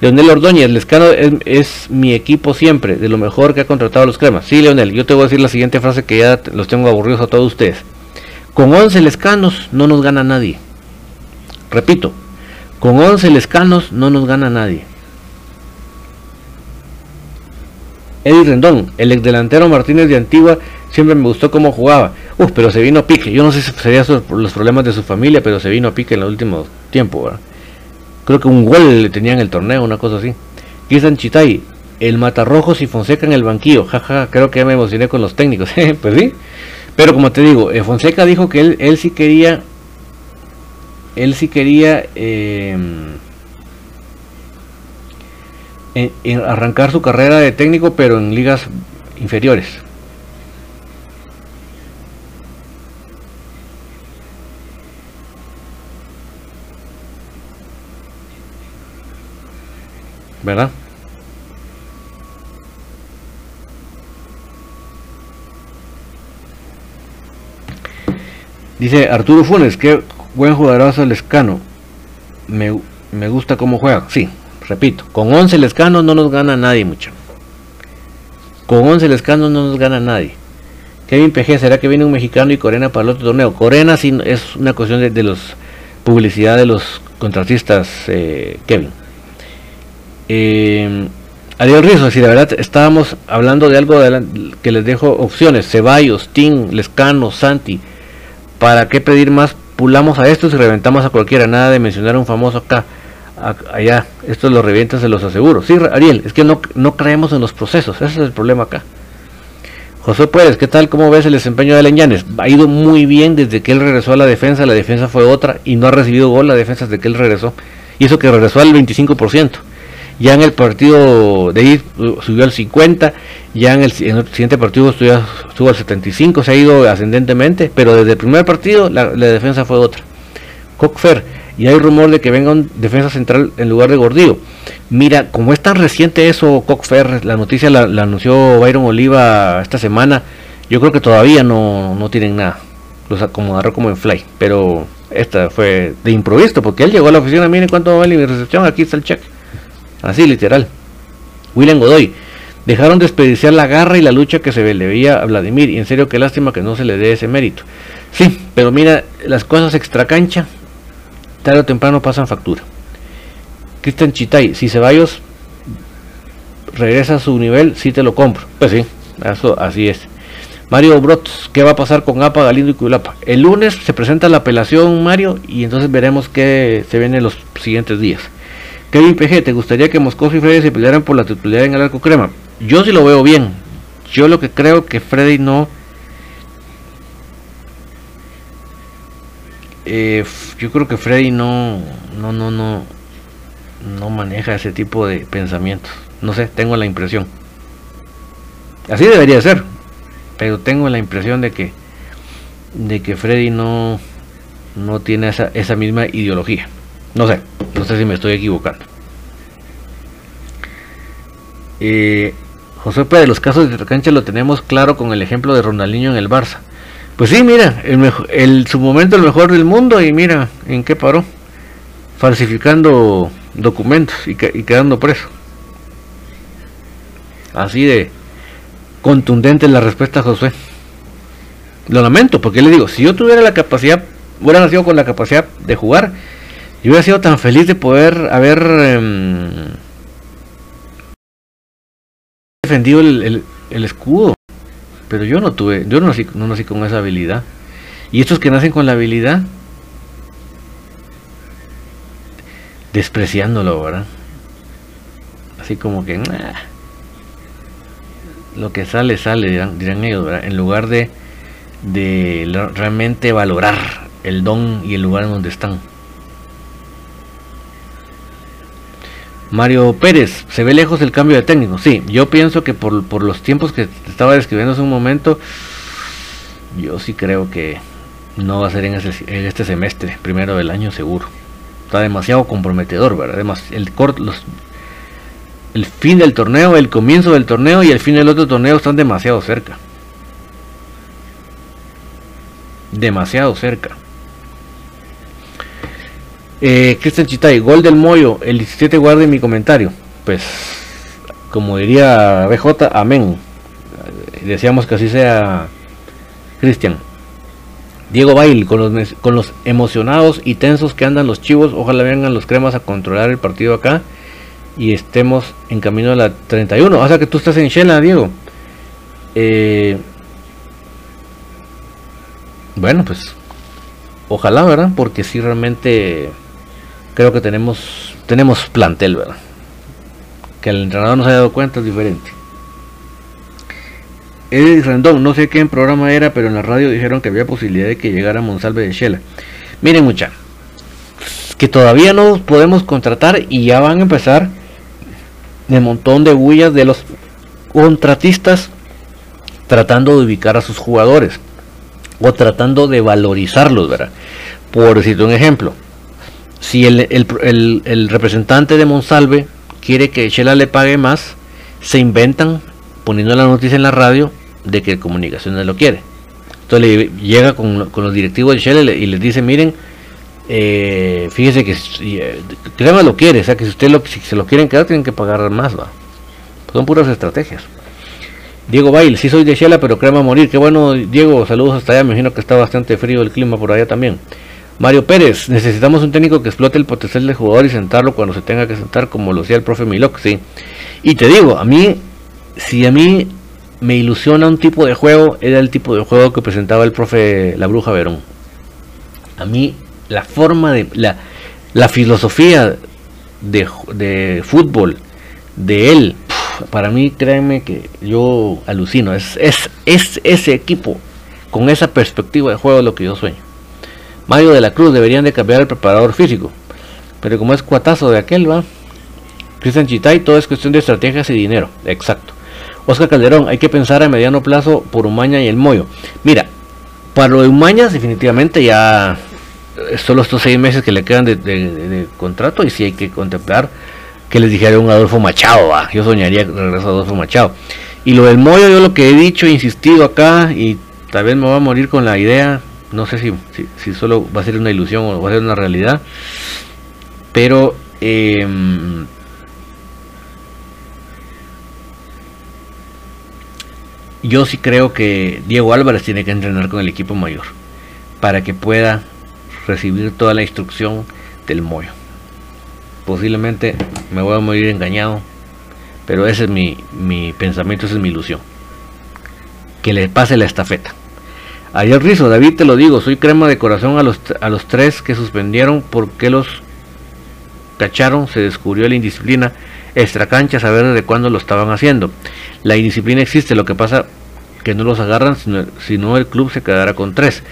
Leonel Ordóñez, Lescano es, mi equipo siempre, de lo mejor que ha contratado los cremas. Sí, Leonel, yo te voy a decir la siguiente frase que ya los tengo aburridos a todos ustedes. Con 11 lescanos no nos gana nadie. Repito, con 11 lescanos no nos gana nadie. Eddie Rendón, el ex delantero Martínez de Antigua, siempre me gustó cómo jugaba. Uf, pero se vino a pique. Yo no sé si serían los problemas de su familia, pero se vino a pique en el último tiempo. Creo que un gol le tenía en el torneo, una cosa así. Cristian Chitay, el Matarrojos y Fonseca en el banquillo. Jaja, creo que ya me emocioné con los técnicos. pues sí. Pero como te digo, eh, Fonseca dijo que él, él sí quería. Él sí quería. Em, arrancar su carrera de técnico, pero en ligas inferiores. ¿Verdad? Dice Arturo Funes, qué buen jugadorazo el escano. Me, me gusta cómo juega. Sí, repito, con 11 lescanos no nos gana nadie mucho. Con 11 lescanos no nos gana nadie. Kevin PG, ¿será que viene un mexicano y Corena para el otro torneo? Corena sí es una cuestión de, de los publicidad de los contratistas, eh, Kevin. Eh, Ariel Rizzo, si la verdad estábamos hablando de algo que les dejo opciones, Ceballos, Tim, Lescano, Santi, ¿para qué pedir más? Pulamos a estos y reventamos a cualquiera, nada de mencionar a un famoso acá, allá, estos los revientas, se los aseguro. Sí, Ariel, es que no, no creemos en los procesos, ese es el problema acá. José Pérez, ¿qué tal? ¿Cómo ves el desempeño de Leñanes? Ha ido muy bien desde que él regresó a la defensa, la defensa fue otra y no ha recibido gol la defensa desde que él regresó. Y eso que regresó al 25%. Ya en el partido de ir subió al 50, ya en el, siguiente partido estuvo, al 75, se ha ido ascendentemente, pero desde el primer partido la, defensa fue otra. Cockfer, y hay rumor de que venga un defensa central en lugar de Gordillo. Mira, como es tan reciente eso, Cockfer, la noticia la, anunció Byron Oliva esta semana, yo creo que todavía no, no tienen nada. Los acomodaron como en fly, pero esta fue de improviso, porque él llegó a la oficina, miren cuánto vale mi recepción, aquí está el cheque. Así, literal. William Godoy. Dejaron desperdiciar la garra y la lucha que se le veía a Vladimir. Y en serio, qué lástima que no se le dé ese mérito. Sí, pero mira, las cosas extra cancha tarde o temprano pasan factura. Cristian Chitay, si Ceballos regresa a su nivel, sí te lo compro. Pues sí, eso así es. Mario Brots, ¿qué va a pasar con APA, Galindo y Culapa? El lunes se presenta la apelación, Mario, y entonces veremos qué se viene en los siguientes días. Kevin PG, ¿te gustaría que Moscoso y Freddy se pelearan por la titularidad en el arco crema? Yo sí lo veo bien. Yo lo que creo que Freddy no Eh, yo creo que Freddy no, no, no, no, no maneja ese tipo de pensamientos. No sé, tengo la impresión. Así debería ser, pero tengo la impresión de que, de que Freddy no, no tiene esa, esa misma ideología. No sé, no sé si me estoy equivocando. Eh, José Pérez, los casos de cancha lo tenemos claro con el ejemplo de Ronaldinho en el Barça. Pues sí, mira, el, su momento el mejor del mundo y mira en qué paró. Falsificando documentos y, y quedando preso. Así de contundente la respuesta José. Lo lamento, porque le digo, si yo tuviera la capacidad, hubiera nacido con la capacidad de jugar, yo hubiera sido tan feliz de poder haber em, defendido el, escudo. Pero yo no tuve, yo no nací, no nací con esa habilidad. Y estos que nacen con la habilidad, despreciándolo, ¿verdad? Así como que, lo que sale, sale, dirán, ellos, ¿verdad? En lugar de, de realmente valorar el don y el lugar en donde están. Mario Pérez, se ve lejos el cambio de técnico. Sí, yo pienso que por, por los tiempos que estaba describiendo hace un momento, yo sí creo que no va a ser en, este semestre, primero del año seguro. Está demasiado comprometedor, ¿verdad? Además, el, los, el fin del torneo, el comienzo del torneo y el fin del otro torneo están demasiado cerca. Demasiado cerca. Eh, Cristian Chitay, gol del Moyo, el 17 guarde mi comentario. Pues, como diría BJ, amén. Deseamos que así sea, Cristian. Diego Bail, con los, con los emocionados y tensos que andan los chivos, ojalá vengan los cremas a controlar el partido acá y estemos en camino a la 31. O sea que tú estás en Shela, Diego. Eh, bueno, pues ojalá, ¿verdad? Porque si realmente creo que tenemos tenemos plantel, ¿verdad? Que el entrenador no se haya dado cuenta es diferente. Edith Rendón, no sé qué programa era, pero en la radio dijeron que había posibilidad de que llegara Monsalve de Shela. Miren mucha, que todavía no podemos contratar y ya van a empezar de montón de bullas de los contratistas tratando de ubicar a sus jugadores o tratando de valorizarlos, ¿verdad? Por decirte un ejemplo, si el, representante de Monsalve quiere que Shela le pague más, se inventan poniendo la noticia en la radio de que Comunicaciones lo quiere. Entonces le llega con, los directivos de Shell y les dice, miren, eh, fíjese que eh, Crema lo quiere, o sea que si usted lo, si se lo quieren quedar tienen que pagar más, va. Son puras estrategias. Diego Bail, sí soy de Shela, pero Crema a morir. Qué bueno, Diego, saludos hasta allá. Me imagino que está bastante frío el clima por allá también. Mario Pérez, necesitamos un técnico que explote el potencial del jugador y sentarlo cuando se tenga que sentar, como lo hacía el profe Milok, sí. Y te digo, a mí, si a mí me ilusiona un tipo de juego, era el tipo de juego que presentaba el profe La Bruja Verón. A mí, la forma de, la, la filosofía de, de fútbol de él, para mí, créanme que yo alucino. Es, es, es ese equipo con esa perspectiva de juego lo que yo sueño. Mario de la Cruz deberían de cambiar el preparador físico. Pero como es cuatazo de aquel, va. Cristian Chitay, todo es cuestión de estrategias y dinero. Exacto. Oscar Calderón, hay que pensar a mediano plazo por Umaña y el Moyo. Mira, para lo de Umaña definitivamente ya solo estos seis meses que le quedan de, contrato y si hay que contemplar que les dijera un Adolfo Machado, ¿va? yo soñaría regreso a Adolfo Machado. Y lo del Moyo, yo lo que he dicho, insistido acá, y tal vez me va a morir con la idea, no sé si, si, solo va a ser una ilusión o va a ser una realidad, pero em, yo sí creo que Diego Álvarez tiene que entrenar con el equipo mayor para que pueda recibir toda la instrucción del Moyo posiblemente me voy a morir engañado, pero ese es mi, mi pensamiento, esa es mi ilusión. Que le pase la estafeta. Ariel Rizo, David te lo digo, soy crema de corazón a los, a los tres que suspendieron porque los cacharon, se descubrió la indisciplina extra cancha, saber desde cuándo lo estaban haciendo. La indisciplina existe, lo que pasa que no los agarran, si no el club se quedará con tres.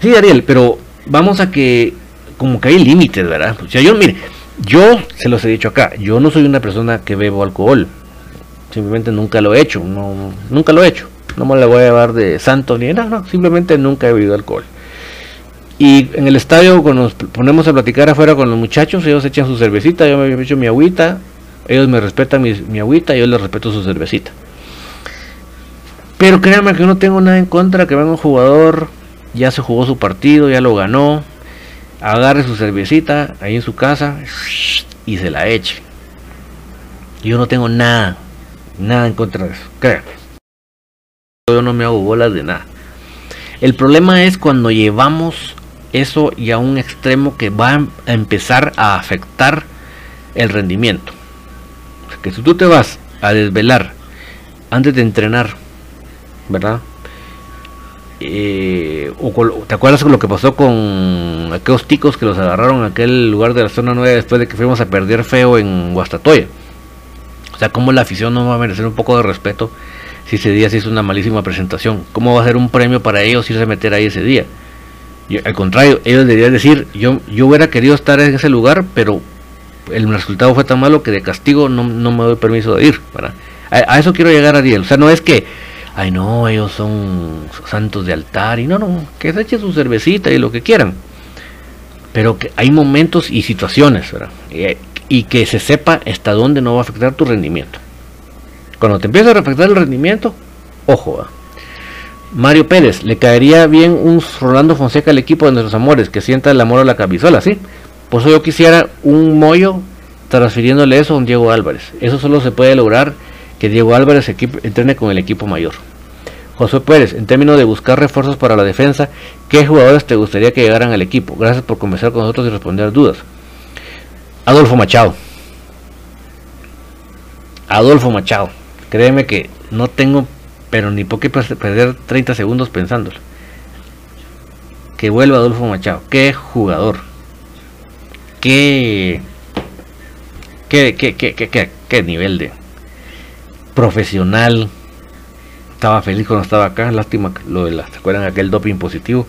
Sí, Ariel, pero vamos a que como que hay límites, ¿verdad? Yo, mire, yo se los he dicho acá, yo no soy una persona que bebo alcohol. Simplemente nunca lo he hecho, no, nunca lo he hecho. No me la voy a llevar de santo ni nada, no, simplemente nunca he bebido alcohol. Y en el estadio, cuando nos ponemos a platicar afuera con los muchachos, ellos echan su cervecita, yo me he hecho mi agüita, ellos me respetan mi, agüita, yo les respeto su cervecita. Pero créanme que no tengo nada en contra que venga un jugador, ya se jugó su partido, ya lo ganó, agarre su cervecita ahí en su casa y se la eche. Yo no tengo nada, nada en contra de eso, créanme. Yo no me hago bolas de nada. El problema es cuando llevamos eso y a un extremo que va a empezar a afectar el rendimiento. que si tú te vas a desvelar antes de entrenar, ¿verdad? Eh, ¿Te acuerdas con lo que pasó con aquellos ticos que los agarraron en aquel lugar de la zona 9 después de que fuimos a perder feo en Guastatoya? O sea, ¿cómo la afición no va a merecer un poco de respeto si ese día se hizo una malísima presentación? ¿Cómo va a ser un premio para ellos irse a meter ahí ese día? al contrario, ellos deberían decir, yo, yo hubiera querido estar en ese lugar, pero el resultado fue tan malo que de castigo no, me doy permiso de ir. A, a, eso quiero llegar, Ariel. O sea, no es que ay no, ellos son santos de altar y no, no, que se eche su cervecita y lo que quieran. Pero que hay momentos y situaciones, ¿verdad? Y, que se sepa hasta dónde no va a afectar tu rendimiento. Cuando te empieza a afectar el rendimiento, ojo. Mario Pérez, le caería bien un Rolando Fonseca al equipo de nuestros amores, que sienta el amor a la camisola, ¿sí? Por eso yo quisiera un mollo transfiriéndole eso a un Diego Álvarez. Eso solo se puede lograr que Diego Álvarez entrene con el equipo mayor. José Pérez, en términos de buscar refuerzos para la defensa, ¿qué jugadores te gustaría que llegaran al equipo? Gracias por conversar con nosotros y responder dudas. Adolfo Machado. Adolfo Machado. Créeme que no tengo, pero ni por qué perder 30 segundos pensándolo. Que vuelva Adolfo Machado. Qué jugador. Qué, qué, qué, qué, qué, qué nivel de, profesional. Estaba feliz cuando estaba acá, lástima lo de la, ¿se acuerdan aquel doping positivo?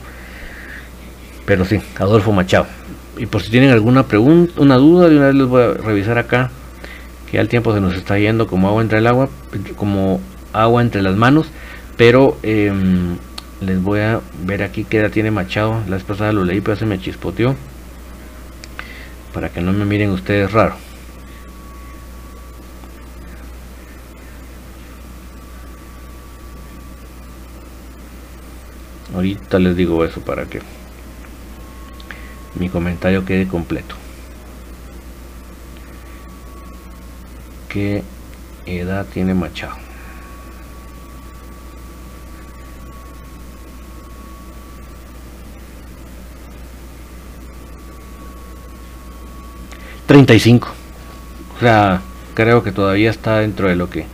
Pero sí, Adolfo Machado. Y por si tienen alguna pregunta, una duda, de una vez les voy a revisar acá, que ya el tiempo se nos está yendo como agua entre el agua, como agua entre las manos, pero em, les voy a ver aquí qué edad tiene Machado. La vez pasada lo leí, pero se me chispoteó. Para que no me miren ustedes raro. Ahorita les digo eso para que mi comentario quede completo. ¿Qué edad tiene Machado? ¿35? O sea, creo que todavía está dentro de lo que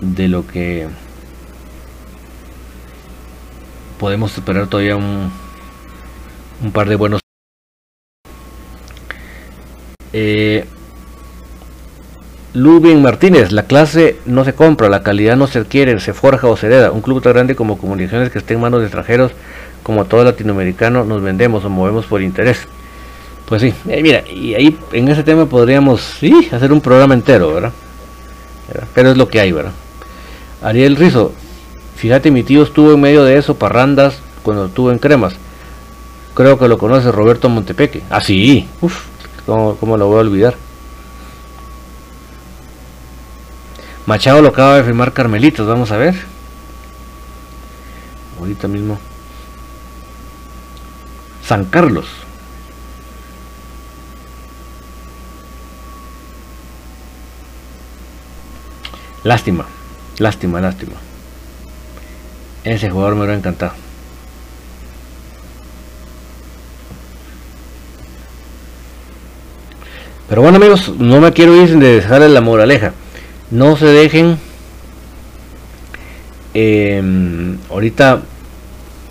de lo que podemos esperar todavía un, un par de buenos eh, Lubin Martínez, la clase no se compra, la calidad no se adquiere, se forja o se hereda. Un club tan grande como Comunicaciones que esté en manos de extranjeros, como todo latinoamericano, nos vendemos o movemos por interés. Pues sí, eh, mira, y ahí en ese tema podríamos sí, hacer un programa entero, ¿verdad? Pero es lo que hay, ¿verdad? Ariel Rizo, fíjate, mi tío estuvo en medio de eso, parrandas, cuando estuvo en Cremas. Creo que lo conoce Roberto Montepeque. Ah, sí, uff, ¿cómo, lo voy a olvidar? Machado lo acaba de firmar Carmelitos, vamos a ver. Ahorita mismo. San Carlos. Lástima, lástima, lástima. Ese jugador me hubiera encantado. Pero bueno amigos, no me quiero ir sin dejarles la moraleja. No se dejen em, ahorita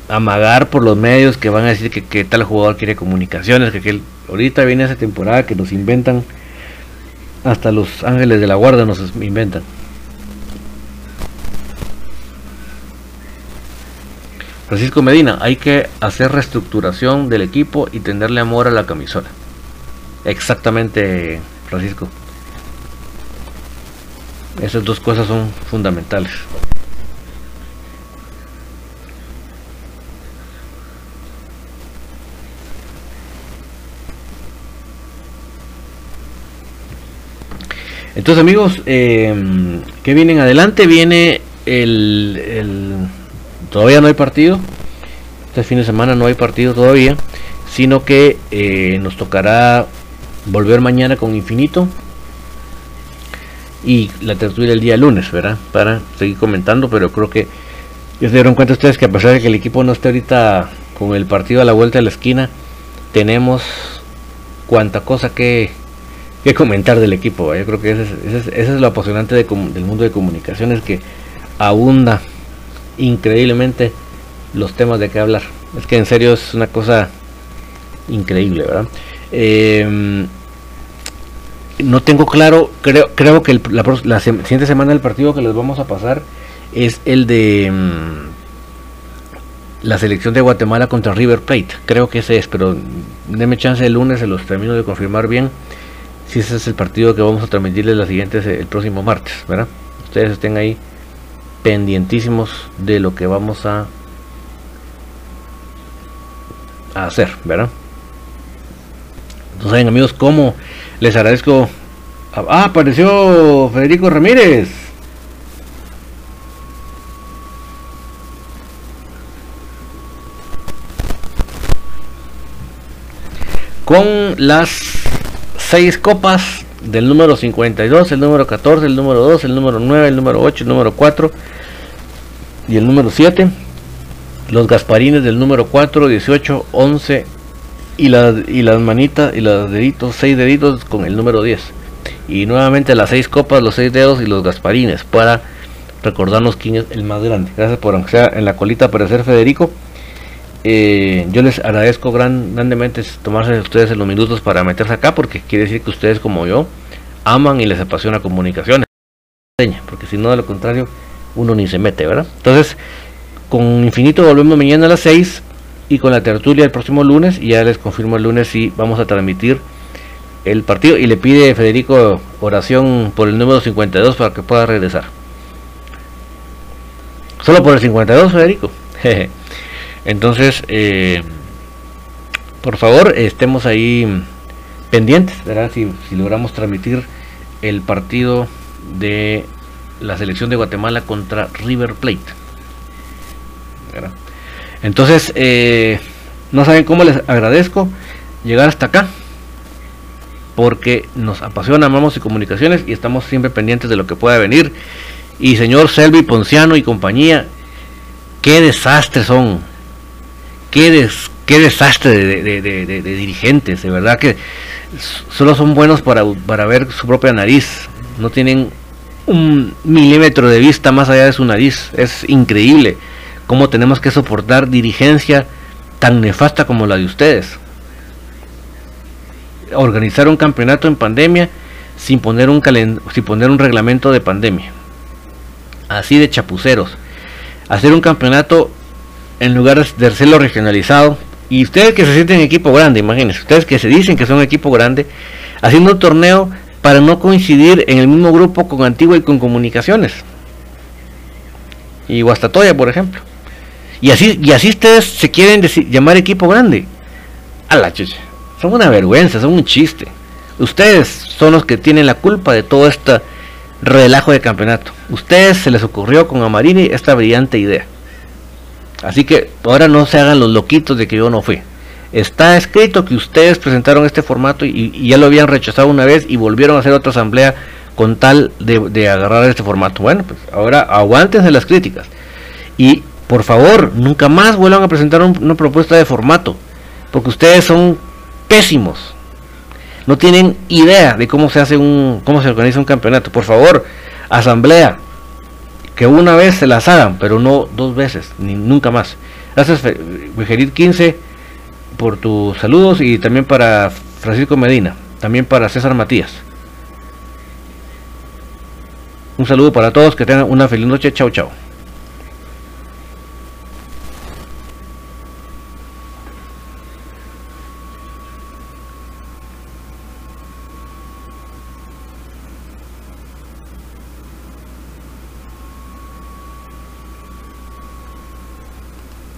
amagar por los medios que van a decir que, tal jugador quiere comunicaciones, que, que ahorita viene esa temporada que nos inventan, hasta los ángeles de la guarda nos inventan. Francisco Medina, hay que hacer reestructuración del equipo y tenerle amor a la camisola. Exactamente, Francisco. Esas dos cosas son fundamentales. Entonces amigos, eh, ¿qué vienen adelante? Viene el todavía no hay partido. Este fin de semana no hay partido todavía. Sino que eh, nos tocará volver mañana con Infinito. Y la tertulia el día lunes, ¿verdad? Para seguir comentando. Pero creo que ya se dieron cuenta ustedes que a pesar de que el equipo no esté ahorita con el partido a la vuelta de la esquina, tenemos cuanta cosa que, que comentar del equipo. Yo creo que ese es, lo apasionante del mundo de comunicaciones que abunda increíblemente los temas de que hablar. Es que en serio es una cosa increíble, ¿verdad? Em, no tengo claro, creo, creo que la, siguiente semana el partido que les vamos a pasar es el de em, la selección de Guatemala contra River Plate. Creo que ese es, pero denme chance el lunes, se los termino de confirmar bien. Si ese es el partido que vamos a transmitirles la siguiente el próximo martes, ¿verdad? Ustedes estén ahí pendientísimos de lo que vamos a, hacer, ¿verdad? Entonces, amigos, ¿cómo les agradezco? Ah, apareció Federico Ramírez. Con las seis copas del número 52, el número 14, el número 2, el número 9, el número 8, el número 4 y el número 7. Los gasparines del número 4, 18, 11 y las, y las manitas y los deditos, 6 deditos con el número 10. Y nuevamente las 6 copas, los 6 dedos y los gasparines para recordarnos quién es el más grande. Gracias por aunque sea en la colita aparecer Federico. Eh, yo les agradezco grandemente tomarse ustedes en los minutos para meterse acá porque quiere decir que ustedes como yo aman y les apasiona comunicaciones. Porque si no, de lo contrario, uno ni se mete, ¿verdad? Entonces, con Infinito volvemos mañana a las 6 y con la tertulia el próximo lunes. Y ya les confirmo el lunes si vamos a transmitir el partido. Y le pide Federico oración por el número 52 para que pueda regresar. Solo por el 52, Federico. Entonces, eh, por favor, estemos ahí pendientes, ¿verdad? Si, logramos transmitir el partido de la selección de Guatemala contra River Plate. Entonces, eh, no saben cómo les agradezco llegar hasta acá, porque nos apasiona, amamos y comunicaciones y estamos siempre pendientes de lo que pueda venir. Y señor Selvi Ponciano y compañía, qué desastre son, qué, qué desastre de, dirigentes, de verdad que solo son buenos para, para ver su propia nariz, no tienen un milímetro de vista más allá de su nariz, es increíble cómo tenemos que soportar dirigencia tan nefasta como la de ustedes. Organizar un campeonato en pandemia sin poner un, sin poner un reglamento de pandemia. Así de chapuceros. Hacer un campeonato en lugar de hacerlo regionalizado. Y ustedes que se sienten equipo grande, imagínense, ustedes que se dicen que son equipo grande, haciendo un torneo para no coincidir en el mismo grupo con Antigua y con Comunicaciones. Y Guastatoya, por ejemplo. Y así, y así ustedes se quieren llamar equipo grande. A la chucha. Son una vergüenza, son un chiste. Ustedes son los que tienen la culpa de todo este relajo de campeonato. Ustedes se les ocurrió con Amarini esta brillante idea. Así que ahora no se hagan los loquitos de que yo no fui. Está escrito que ustedes presentaron este formato y, ya lo habían rechazado una vez y volvieron a hacer otra asamblea con tal de, de agarrar este formato. Bueno, pues ahora aguántense las críticas. Y por favor, nunca más vuelvan a presentar una propuesta de formato, porque ustedes son pésimos. No tienen idea de cómo se hace un, cómo se organiza un campeonato. Por favor, asamblea, que una vez se las hagan, pero no dos veces, ni nunca más. Gracias, Vigerit 15, por tus saludos y también para Francisco Medina, también para César Matías. Un saludo para todos, que tengan una feliz noche. Chao, chao.